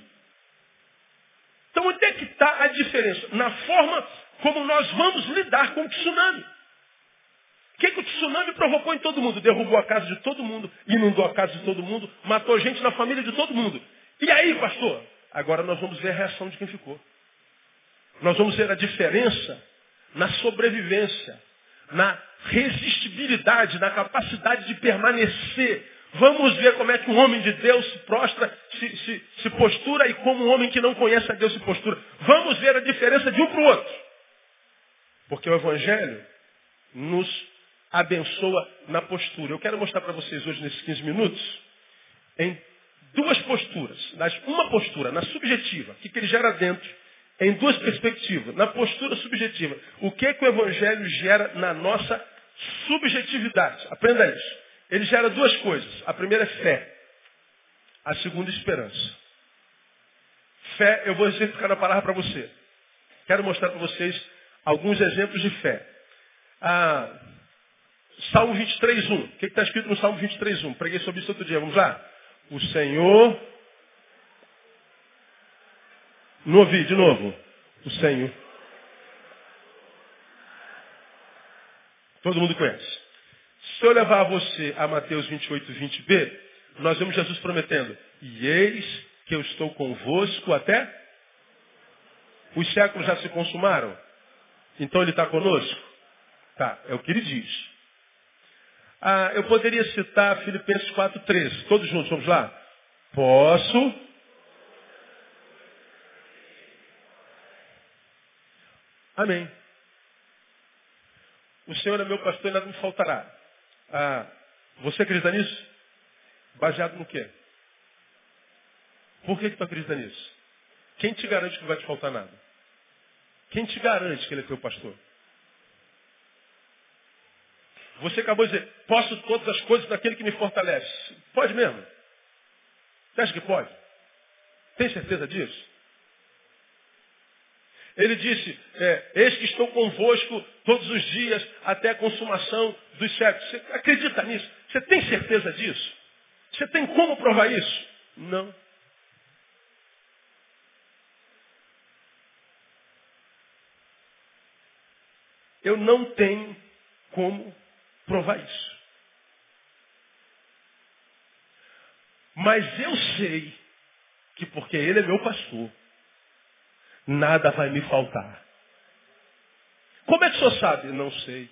Então onde é que está a diferença? Na forma como nós vamos lidar com o tsunami. O que, que o tsunami provocou em todo mundo? Derrubou a casa de todo mundo, inundou a casa de todo mundo, matou gente na família de todo mundo. E aí, pastor? Agora nós vamos ver a reação de quem ficou. Nós vamos ver a diferença na sobrevivência, na resistibilidade, na capacidade de permanecer. Vamos ver como é que um homem de Deus se prostra, se, se, se postura e como um homem que não conhece a Deus se postura. Vamos ver a diferença de um para o outro. Porque o Evangelho nos abençoa na postura. Eu quero mostrar para vocês hoje, nesses 15 minutos, em duas posturas. Uma postura na subjetiva, o que, que ele gera dentro, em duas perspectivas. Na postura subjetiva, o que, que o Evangelho gera na nossa subjetividade? Aprenda isso. Ele gera duas coisas. A primeira é fé. A segunda, esperança. Fé, eu vou exemplificar na palavra para você. Quero mostrar para vocês alguns exemplos de fé. Ah, Salmo 23, 1. O que está escrito no Salmo 23, 1? Preguei sobre isso outro dia. Vamos lá? O Senhor. Não ouvi, de novo. O Senhor. Todo mundo conhece. Se eu levar você a Mateus 28, 20b, nós vemos Jesus prometendo: E eis que eu estou convosco até. Os séculos já se consumaram? Então ele está conosco? Tá, é o que ele diz. Ah, eu poderia citar Filipenses 4,13. Todos juntos, vamos lá? Posso. Amém. O Senhor é meu pastor e nada me faltará. Ah, você acredita nisso? Baseado no quê? Por que, que tu acredita nisso? Quem te garante que não vai te faltar nada? Quem te garante que ele é teu pastor? Você acabou de dizer, posso todas as coisas daquele que me fortalece. Pode mesmo? Você acha que pode? Tem certeza disso? Ele disse, é, eis que estou convosco todos os dias até a consumação dos séculos. Você acredita nisso? Você tem certeza disso? Você tem como provar isso? Não. Eu não tenho como provar isso. Mas eu sei que porque ele é meu pastor, nada vai me faltar. Como é que o senhor sabe? Não sei.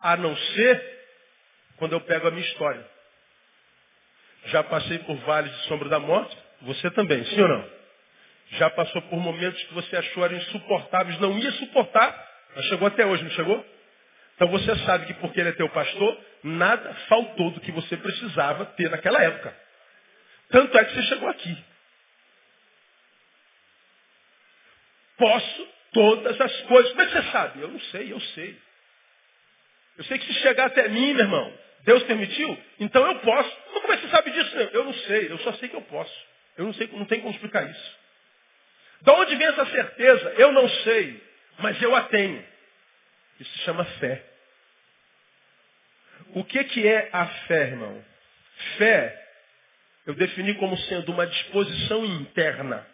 A não ser quando eu pego a minha história. Já passei por vales de sombra da morte, você também, sim ou não? Já passou por momentos que você achou eram insuportáveis, não ia suportar, mas chegou até hoje, não chegou? Então você sabe que porque ele é teu pastor, nada faltou do que você precisava ter naquela época. Tanto é que você chegou aqui. Posso todas as coisas. Como é que você sabe? Eu não sei, eu sei. Eu sei que se chegar até mim, meu irmão, Deus permitiu, então eu posso. Mas como é que você sabe disso? Eu não sei, eu só sei que eu posso. Eu não sei, não tem como explicar isso. De onde vem essa certeza? Eu não sei, mas eu a tenho. Isso se chama fé. O que, que é a fé, irmão? Fé, eu defini como sendo uma disposição interna.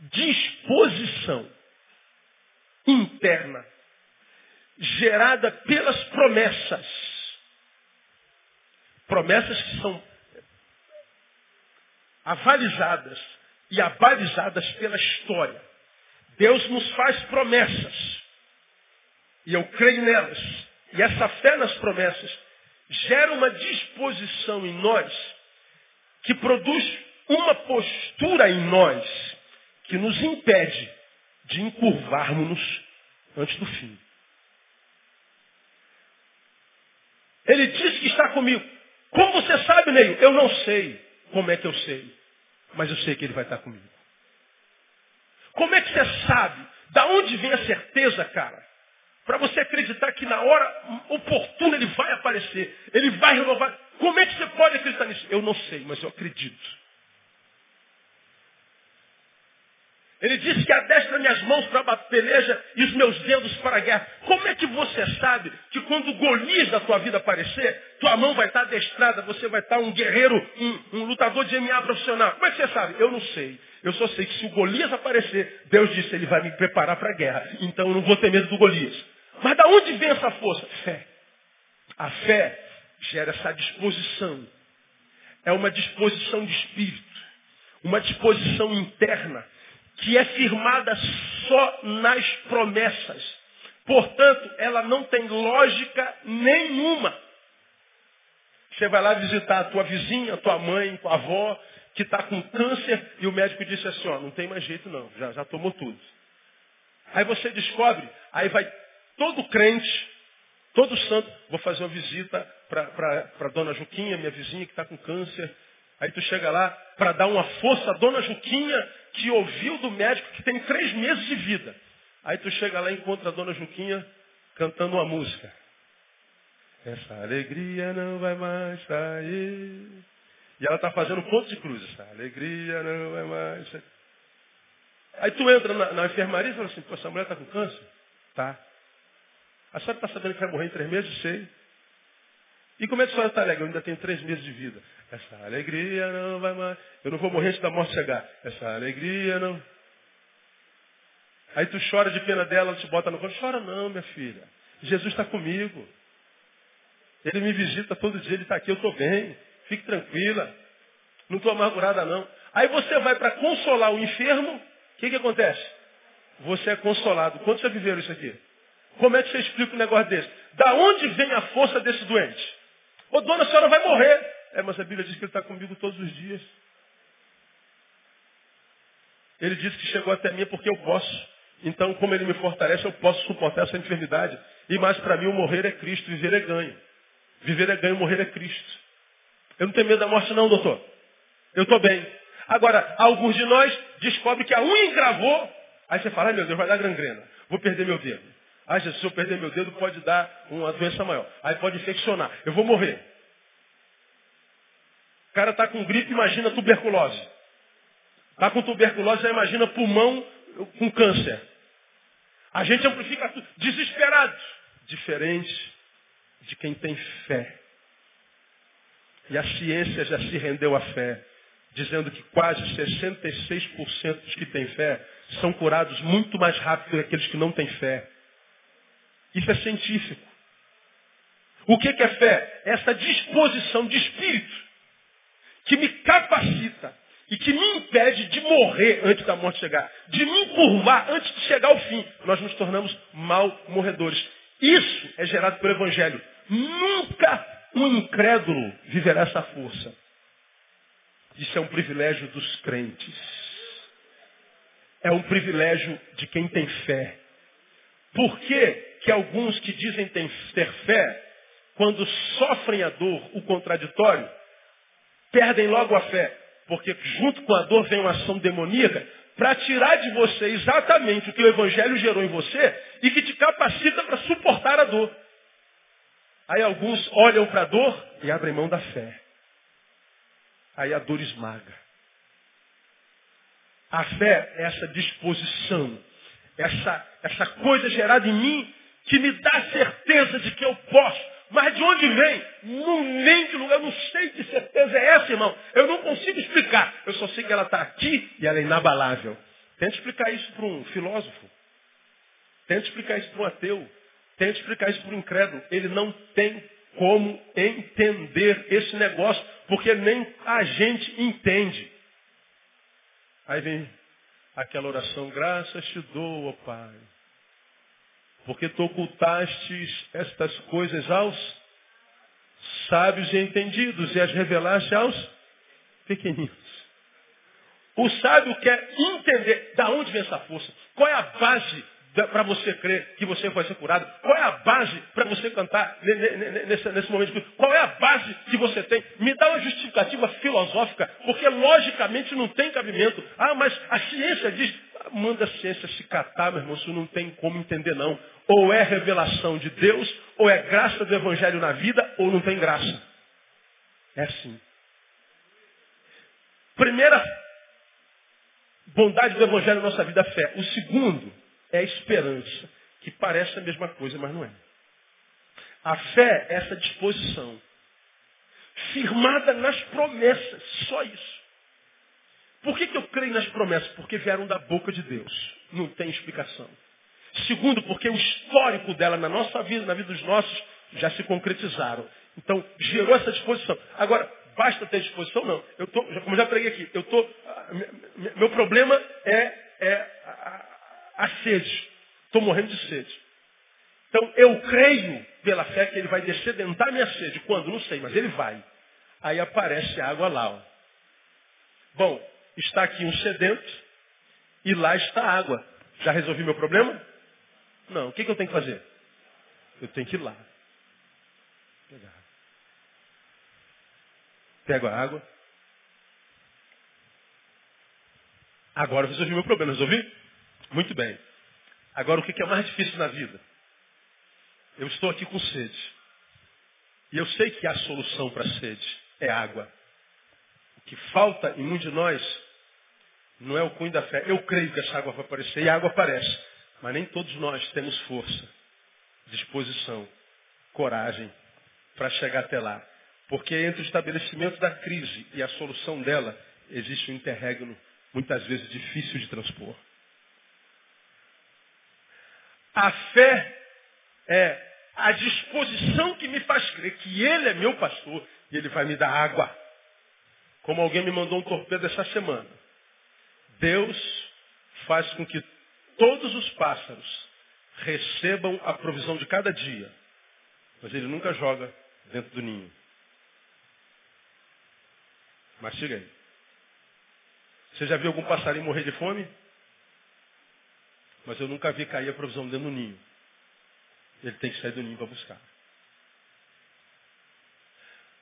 Disposição interna. Gerada pelas promessas. Promessas que são avalizadas e abalizadas pela história. Deus nos faz promessas. E eu creio nelas. E essa fé nas promessas gera uma disposição em nós que produz uma postura em nós que nos impede de encurvarmos-nos antes do fim. Ele diz que está comigo. Como você sabe, Neil? Eu não sei como é que eu sei. Mas eu sei que ele vai estar comigo. Como é que você sabe? Da onde vem a certeza, cara? Para você acreditar que na hora oportuna ele vai aparecer. Ele vai renovar. Como é que você pode acreditar nisso? Eu não sei, mas eu acredito. Ele disse que adestra minhas mãos para a peleja e os meus dedos para a guerra. Como é que você sabe que quando o Golias da tua vida aparecer, tua mão vai estar adestrada, você vai estar um guerreiro, um, um lutador de MMA profissional? Como é que você sabe? Eu não sei. Eu só sei que se o Golias aparecer, Deus disse, ele vai me preparar para a guerra. Então eu não vou ter medo do Golias. Mas da onde vem essa força? Fé. A fé gera essa disposição. É uma disposição de espírito. Uma disposição interna que é firmada só nas promessas. Portanto, ela não tem lógica nenhuma. Você vai lá visitar a tua vizinha, a tua mãe, a tua avó, que está com câncer, e o médico disse assim, ó, não tem mais jeito não, já, já tomou tudo. Aí você descobre, aí vai todo crente, todo santo, vou fazer uma visita para dona Juquinha, minha vizinha que está com câncer. Aí tu chega lá para dar uma força à dona Juquinha, que ouviu do médico que tem três meses de vida. Aí tu chega lá e encontra a dona Juquinha cantando uma música. Essa alegria não vai mais sair. E ela está fazendo ponto de cruz. Essa alegria não vai mais sair. Aí tu entra na, na enfermaria e fala assim, pô, essa mulher está com câncer? Tá. A senhora está sabendo que vai morrer em três meses? Sei. E como é que a senhora está alegre? Eu ainda tenho três meses de vida. Essa alegria não vai mais. Eu não vou morrer antes da morte chegar. Essa alegria não. Aí tu chora de pena dela, ela te bota no colo. Chora não, minha filha. Jesus está comigo. Ele me visita todo dia, ele está aqui, eu estou bem. Fique tranquila. Não estou amargurada não. Aí você vai para consolar o enfermo, o que, que acontece? Você é consolado. Quantos já viveram isso aqui? Como é que você explica um negócio desse? Da onde vem a força desse doente? Ô dona, a senhora vai morrer. É, mas a Bíblia diz que ele está comigo todos os dias. Ele disse que chegou até mim porque eu posso. Então, como ele me fortalece, eu posso suportar essa enfermidade. E mais para mim, o morrer é Cristo, viver é ganho. Viver é ganho, morrer é Cristo. Eu não tenho medo da morte não, doutor. Eu estou bem. Agora, alguns de nós descobrem que a unha engravou. Aí você fala, ai meu Deus, vai dar gangrena. Vou perder meu dedo. Ah, Jesus, se eu perder meu dedo, pode dar uma doença maior. Aí pode infeccionar. Eu vou morrer. O cara está com gripe, imagina tuberculose. Está com tuberculose, já imagina pulmão com câncer. A gente amplifica tudo. Desesperado. Diferente de quem tem fé. E a ciência já se rendeu à fé, dizendo que quase 66% dos que têm fé são curados muito mais rápido que aqueles que não têm fé. Isso é científico. O que é fé? Essa disposição de espírito que me capacita e que me impede de morrer antes da morte chegar, de me encurvar antes de chegar ao fim. Nós nos tornamos mal morredores. Isso é gerado pelo Evangelho. Nunca um incrédulo viverá essa força. Isso é um privilégio dos crentes. É um privilégio de quem tem fé. Por que que alguns que dizem ter fé, quando sofrem a dor, o contraditório, perdem logo a fé? Porque junto com a dor vem uma ação demoníaca para tirar de você exatamente o que o Evangelho gerou em você e que te capacita para suportar a dor. Aí alguns olham para a dor e abrem mão da fé. Aí a dor esmaga. A fé é essa disposição, essa, essa coisa gerada em mim que me dá certeza de que eu posso. Mas de onde vem? Não vem de lugar, eu não sei que certeza é essa, irmão. Eu não consigo explicar. Eu só sei que ela está aqui e ela é inabalável. Tente explicar isso para um filósofo. Tente explicar isso para um ateu. Tente explicar isso para um incrédulo. Ele não tem como entender esse negócio, porque nem a gente entende. Aí vem aquela oração, graças te dou, ó Pai porque tu ocultastes estas coisas aos sábios e entendidos e as revelaste aos pequeninos. O sábio quer entender da onde vem essa força. Qual é a base para você crer que você vai ser curado? Qual é a base para você cantar nesse, nesse momento? Qual é a base que você tem? Me dá uma justificativa filosófica, porque logicamente não tem cabimento. Ah, mas a ciência diz. Manda a ciência se catar, meu irmão, isso não tem como entender não. Ou é revelação de Deus, ou é graça do Evangelho na vida, ou não tem graça. É assim. Primeira bondade do Evangelho na nossa vida, a fé. O segundo, é a esperança, que parece a mesma coisa, mas não é. A fé é essa disposição, firmada nas promessas, só isso. Por que, que eu creio nas promessas? Porque vieram da boca de Deus. Não tem explicação. Segundo, porque o histórico dela na nossa vida, na vida dos nossos, já se concretizaram. Então, gerou essa disposição. Agora, basta ter disposição? Não. Eu tô, como já preguei aqui, eu tô, meu problema é, é a sede. Estou morrendo de sede. Então eu creio pela fé que ele vai descedentar minha sede. Quando? Não sei, mas ele vai. Aí aparece água lá. Ó. Bom, está aqui um sedento e lá está água. Já resolvi meu problema? Não. O que, que eu tenho que fazer? Eu tenho que ir lá. Pegar. Pego a água. Agora eu resolvi meu problema. Resolvi? Muito bem. Agora, o que é mais difícil na vida? Eu estou aqui com sede. E eu sei que a solução para a sede é água. Que falta em muitos de nós não é o cunho da fé. Eu creio que essa água vai aparecer e a água aparece. Mas nem todos nós temos força, disposição, coragem para chegar até lá. Porque entre o estabelecimento da crise e a solução dela existe um interregno, muitas vezes difícil de transpor. A fé é a disposição que me faz crer que Ele é meu pastor e Ele vai me dar água. Como alguém me mandou um torpedo essa semana. Deus faz com que todos os pássaros recebam a provisão de cada dia. Mas Ele nunca joga dentro do ninho. Mas siga aí. Você já viu algum passarinho morrer de fome? Mas eu nunca vi cair a provisão dentro do ninho. Ele tem que sair do ninho para buscar.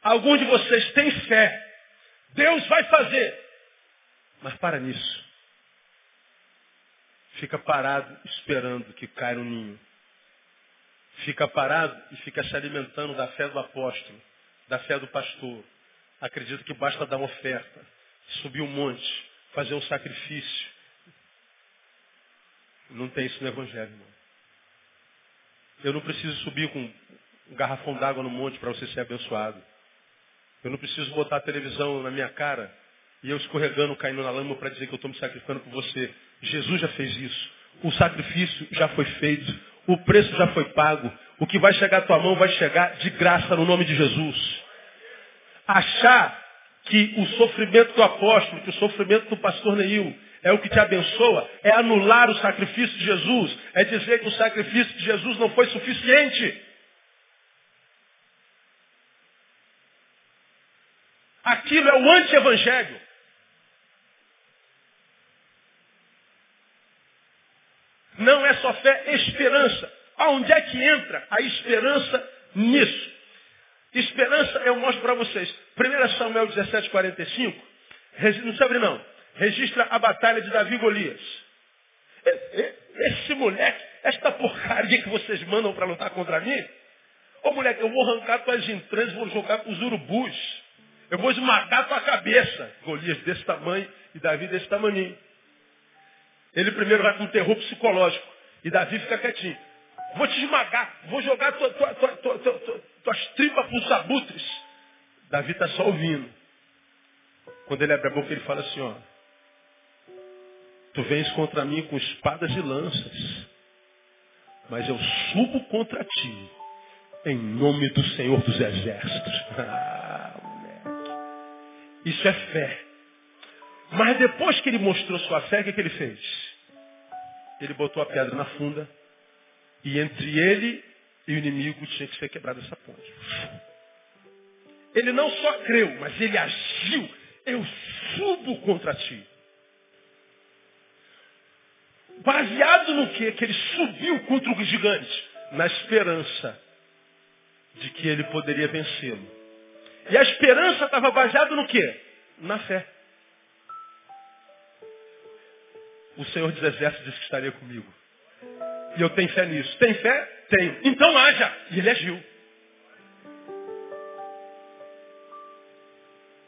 Alguns de vocês têm fé. Deus vai fazer. Mas para nisso. Fica parado esperando que caia no ninho. Fica parado e fica se alimentando da fé do apóstolo, da fé do pastor. Acredita que basta dar uma oferta, subir um monte, fazer um sacrifício, não tem isso no Evangelho, não. Eu não preciso subir com um garrafão d'água no monte para você ser abençoado. Eu não preciso botar a televisão na minha cara e eu escorregando, caindo na lama para dizer que eu estou me sacrificando por você. Jesus já fez isso. O sacrifício já foi feito. O preço já foi pago. O que vai chegar à tua mão vai chegar de graça no nome de Jesus. Achar que o sofrimento do apóstolo, que o sofrimento do pastor Neil é o que te abençoa, é anular o sacrifício de Jesus, é dizer que o sacrifício de Jesus não foi suficiente. Aquilo é o anti-evangelho. Não é só fé, é esperança. Aonde é que entra a esperança nisso? Esperança eu mostro para vocês. 1 Samuel 17, 45. Não sabe não registra a batalha de Davi e Golias. Esse moleque, esta porcaria que vocês mandam para lutar contra mim, ô moleque, eu vou arrancar tuas entranhas, vou jogar com os urubus. Eu vou esmagar tua cabeça. Golias desse tamanho e Davi desse tamanho. Ele primeiro vai com um terror psicológico. E Davi fica quietinho. Vou te esmagar. Vou jogar tua, tua, tua, tuas tripas com os abutres. Davi está só ouvindo. Quando ele abre a boca, ele fala assim, ó. Tu vens contra mim com espadas e lanças, mas eu subo contra ti, em nome do Senhor dos Exércitos. [laughs] Isso é fé. Mas depois que ele mostrou sua fé, o que, que ele fez? Ele botou a pedra na funda, e entre ele e o inimigo tinha que ser quebrada essa ponte. Ele não só creu, mas ele agiu. Eu subo contra ti. Baseado no quê? Que ele subiu contra o gigante. Na esperança de que ele poderia vencê-lo. E a esperança estava baseada no quê? Na fé. O Senhor dos Exércitos disse que estaria comigo. E eu tenho fé nisso. Tem fé? Tenho. Então haja. E ele agiu.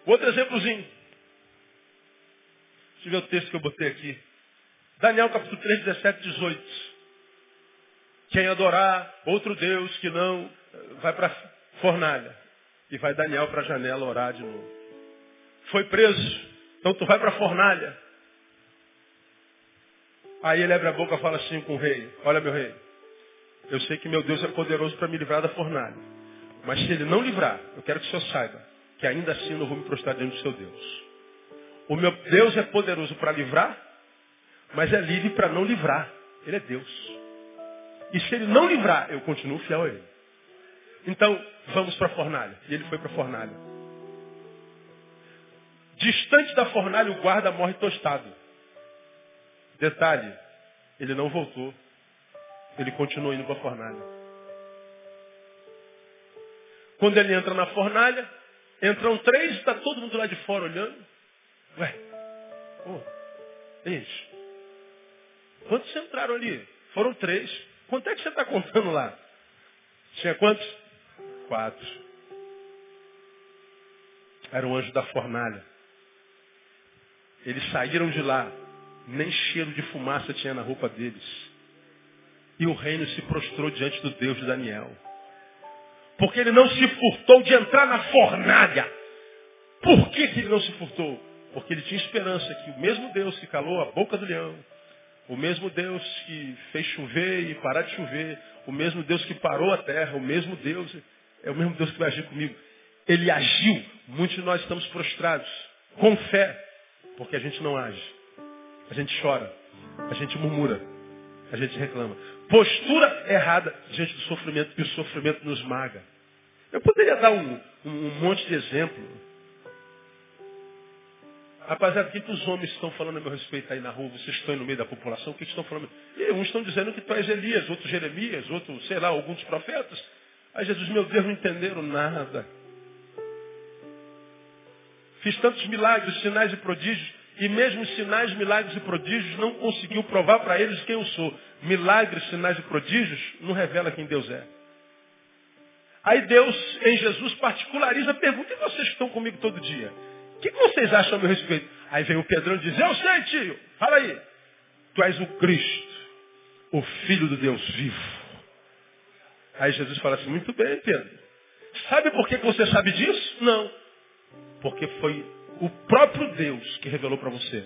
Outro exemplozinho. Deixa eu ver o texto que eu botei aqui. Daniel capítulo 3, 17, 18. Quem adorar outro Deus que não vai para fornalha. E vai Daniel para a janela orar de novo. Foi preso. Então tu vai para a fornalha. Aí ele abre a boca e fala assim com o rei. Olha meu rei. Eu sei que meu Deus é poderoso para me livrar da fornalha. Mas se ele não livrar, eu quero que o senhor saiba que ainda assim eu não vou me prostrar diante do seu Deus. O meu Deus é poderoso para livrar, mas é livre para não livrar. Ele é Deus. E se ele não livrar, eu continuo fiel a ele. Então, vamos para a fornalha. E ele foi para a fornalha. Distante da fornalha, o guarda morre tostado. Detalhe, ele não voltou. Ele continuou indo para a fornalha. Quando ele entra na fornalha, entram três, está todo mundo lá de fora olhando. Ué, oh, quantos entraram ali? Foram três. Quanto é que você está contando lá? Tinha quantos? Quatro. Era o anjo da fornalha. Eles saíram de lá. Nem cheiro de fumaça tinha na roupa deles. E o reino se prostrou diante do Deus de Daniel. Porque ele não se furtou de entrar na fornalha. Por que, que ele não se furtou? Porque ele tinha esperança que o mesmo Deus que calou a boca do leão, o mesmo Deus que fez chover e parar de chover, o mesmo Deus que parou a terra, o mesmo Deus, é o mesmo Deus que vai agir comigo. Ele agiu. Muitos de nós estamos prostrados, com fé, porque a gente não age. A gente chora, a gente murmura, a gente reclama. Postura errada diante do sofrimento, e o sofrimento nos maga. Eu poderia dar um, um monte de exemplo. Rapaziada, o que, que os homens estão falando a meu respeito aí na rua? Vocês estão no meio da população, o que, que estão falando? E uns estão dizendo que tu és Elias, outros Jeremias, outros, sei lá, alguns profetas. Aí Jesus, meu Deus, não entenderam nada. Fiz tantos milagres, sinais e prodígios, e mesmo sinais, milagres e prodígios não conseguiu provar para eles quem eu sou. Milagres, sinais e prodígios não revela quem Deus é. Aí Deus, em Jesus, particulariza a pergunta, e vocês que estão comigo todo dia? O que, vocês acham a meu respeito? Aí vem o Pedrão e diz, eu sei, tio, fala aí. Tu és o Cristo, o Filho do Deus vivo. Aí Jesus fala assim, muito bem, Pedro. Sabe por que você sabe disso? Não. Porque foi o próprio Deus que revelou para você.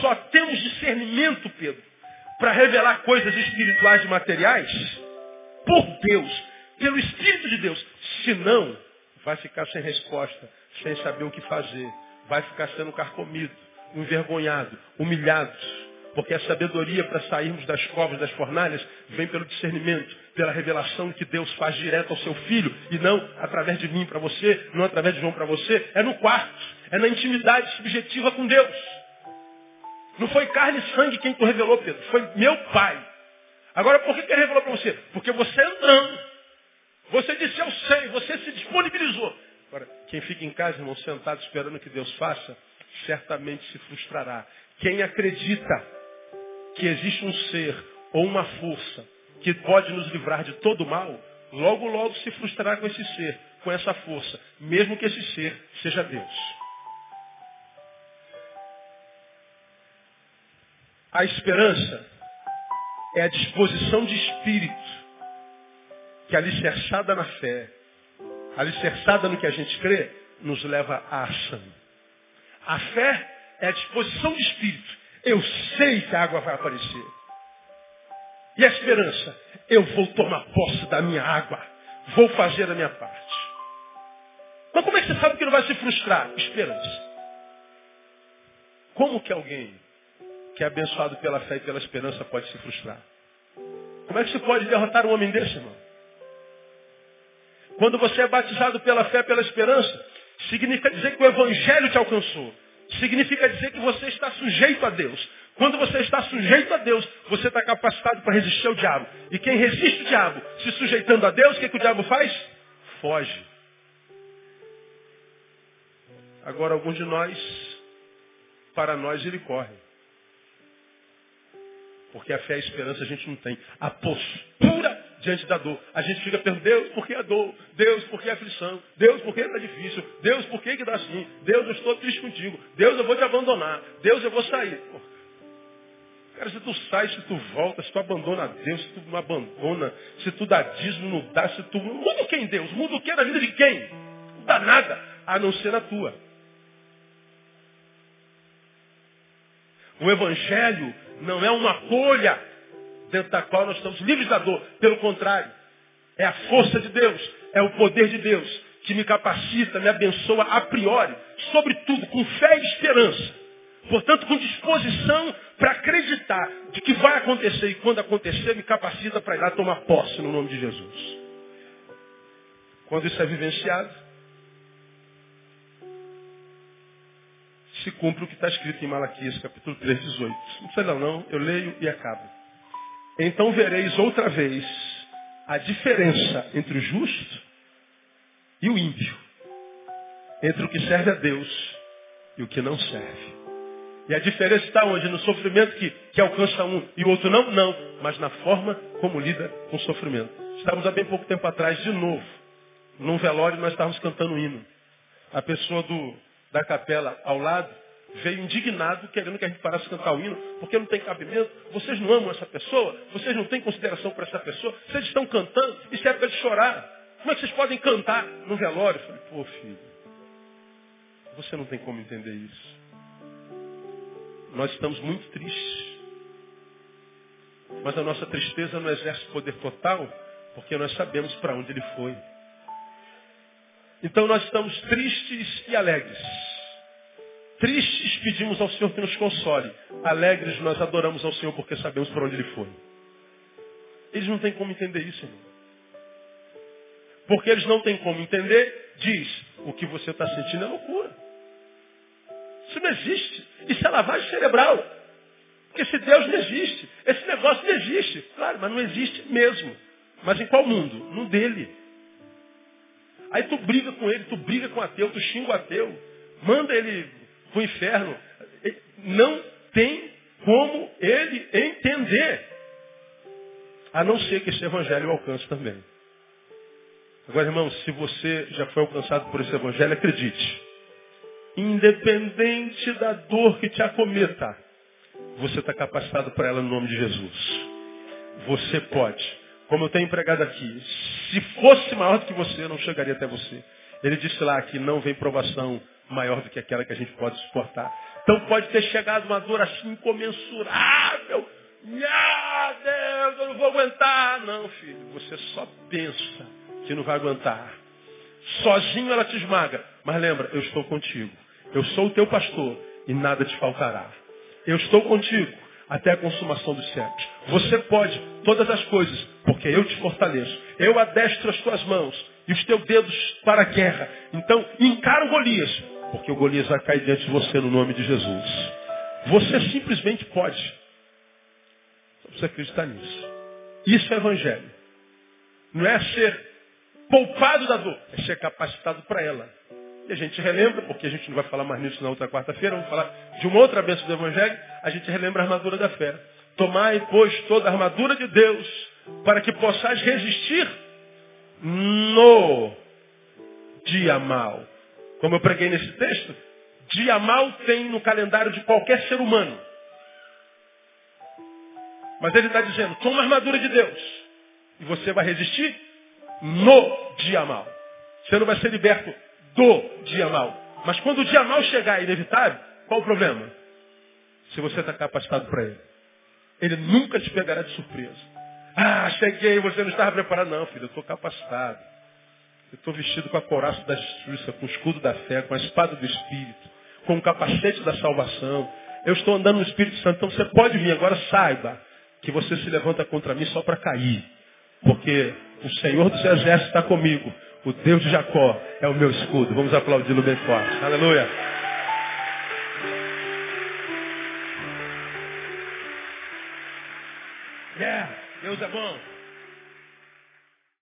Só temos discernimento, Pedro, para revelar coisas espirituais e materiais por Deus, pelo Espírito de Deus. Senão, vai ficar sem resposta, sem saber o que fazer. Vai ficar sendo carcomido, envergonhado, humilhado. Porque a sabedoria para sairmos das covas, das fornalhas, vem pelo discernimento, pela revelação que Deus faz direto ao seu filho, e não através de mim para você, não através de João para você, é no quarto, é na intimidade subjetiva com Deus. Não foi carne e sangue quem tu revelou, Pedro, foi meu pai. Agora, por que ele revelou para você? Porque você entrando. Você disse, eu sei, você se disponibilizou. Agora, quem fica em casa, irmão, sentado esperando que Deus faça, certamente se frustrará. Quem acredita que existe um ser ou uma força que pode nos livrar de todo mal, logo, logo se frustrará com esse ser, com essa força, mesmo que esse ser seja Deus. A esperança é a disposição de espírito que, alicerçada na fé, alicerçada no que a gente crê, nos leva à ação. A fé é a disposição de espírito. Eu sei que a água vai aparecer. E a esperança? Eu vou tomar posse da minha água. Vou fazer a minha parte. Mas como é que você sabe que não vai se frustrar? Esperança. Como que alguém que é abençoado pela fé e pela esperança pode se frustrar? Como é que se pode derrotar um homem desse, irmão? Quando você é batizado pela fé e pela esperança, significa dizer que o Evangelho te alcançou. Significa dizer que você está sujeito a Deus. Quando você está sujeito a Deus, você está capacitado para resistir ao diabo. E quem resiste o diabo, se sujeitando a Deus, o que, que o diabo faz? Foge. Agora, alguns de nós, para nós, ele corre. Porque a fé e a esperança a gente não tem. A postura diante da dor. A gente fica perguntando, Deus, por que a dor? Deus, por que a aflição? Deus, por que está difícil? Deus, por que, que dá assim? Deus, eu estou triste contigo. Deus, eu vou te abandonar. Deus, eu vou sair. Cara, se tu sai, se tu volta, se tu abandona Deus, se tu não abandona, se tu dá dízimo, não dá, se tu... Muda quem, Deus? Muda o que na vida de quem? Não dá nada, a não ser na tua. O Evangelho não é uma folha dentro da qual nós estamos livres da dor. Pelo contrário, é a força de Deus, é o poder de Deus que me capacita, me abençoa a priori, sobretudo com fé e esperança. Portanto, com disposição para acreditar de que vai acontecer e quando acontecer, me capacita para ir lá tomar posse no nome de Jesus. Quando isso é vivenciado, se cumpre o que está escrito em Malaquias, capítulo 3, 18. Não sei não, não, eu leio e acabo. Então vereis outra vez a diferença entre o justo e o ímpio, entre o que serve a Deus e o que não serve. E a diferença está onde? No sofrimento que, que alcança um e o outro não? Não, mas na forma como lida com o sofrimento. Estávamos há bem pouco tempo atrás, de novo, num velório, nós estávamos cantando um hino. A pessoa do, da capela ao lado veio indignado, querendo que a gente parasse de cantar o hino, porque não tem cabimento. Vocês não amam essa pessoa? Vocês não têm consideração para essa pessoa? Vocês estão cantando? Isso é época de chorar. Como é que vocês podem cantar no velório? Eu falei, pô, filho, você não tem como entender isso. Nós estamos muito tristes. Mas a nossa tristeza não exerce poder total, porque nós sabemos para onde ele foi. Então nós estamos tristes e alegres. Tristes pedimos ao Senhor que nos console. Alegres nós adoramos ao Senhor porque sabemos para onde ele foi. Eles não têm como entender isso, irmão. Porque eles não têm como entender, diz, o que você está sentindo é loucura. Isso não existe. Isso é lavagem cerebral. Porque esse Deus não existe. Esse negócio não existe. Claro, mas não existe mesmo. Mas em qual mundo? No dele. Aí tu briga com ele, tu briga com o ateu, tu xinga o ateu, manda ele para o inferno. Não tem como ele entender. A não ser que esse evangelho alcance também. Agora, irmão, se você já foi alcançado por esse evangelho, acredite independente da dor que te acometa, você está capacitado para ela no nome de Jesus. Você pode. Como eu tenho empregado aqui, se fosse maior do que você, eu não chegaria até você. Ele disse lá que não vem provação maior do que aquela que a gente pode suportar. Então pode ter chegado uma dor assim incomensurável. Meu Deus, eu não vou aguentar. Não, filho, você só pensa que não vai aguentar. Sozinho ela te esmaga. Mas lembra, eu estou contigo. Eu sou o teu pastor e nada te faltará. Eu estou contigo até a consumação dos séculos. Você pode todas as coisas, porque eu te fortaleço. Eu adestro as tuas mãos e os teus dedos para a guerra. Então, encara o Golias, porque o Golias vai cair diante de você no nome de Jesus. Você simplesmente pode. Só precisa acreditar nisso. Isso é evangelho. Não é ser poupado da dor, é ser capacitado para ela. E a gente relembra, porque a gente não vai falar mais nisso na outra quarta-feira, vamos falar de uma outra bênção do Evangelho, a gente relembra a armadura da fé. Tomai, pois, toda a armadura de Deus, para que possais resistir no dia mal. Como eu preguei nesse texto, dia mal tem no calendário de qualquer ser humano. Mas ele está dizendo, toma a armadura de Deus. E você vai resistir no dia mal. Você não vai ser liberto do dia mal. Mas quando o dia mal chegar, é inevitável, qual o problema? Se você está capacitado para ele. Ele nunca te pegará de surpresa. Ah, cheguei, você não estava preparado. Não, filho, eu estou capacitado. Eu estou vestido com a coraça da justiça, com o escudo da fé, com a espada do Espírito, com o capacete da salvação. Eu estou andando no Espírito Santo. Então você pode vir, agora saiba que você se levanta contra mim só para cair. Porque o Senhor dos Exércitos está comigo. O Deus de Jacó é o meu escudo. Vamos aplaudi-lo bem forte. Aleluia. Deus é bom.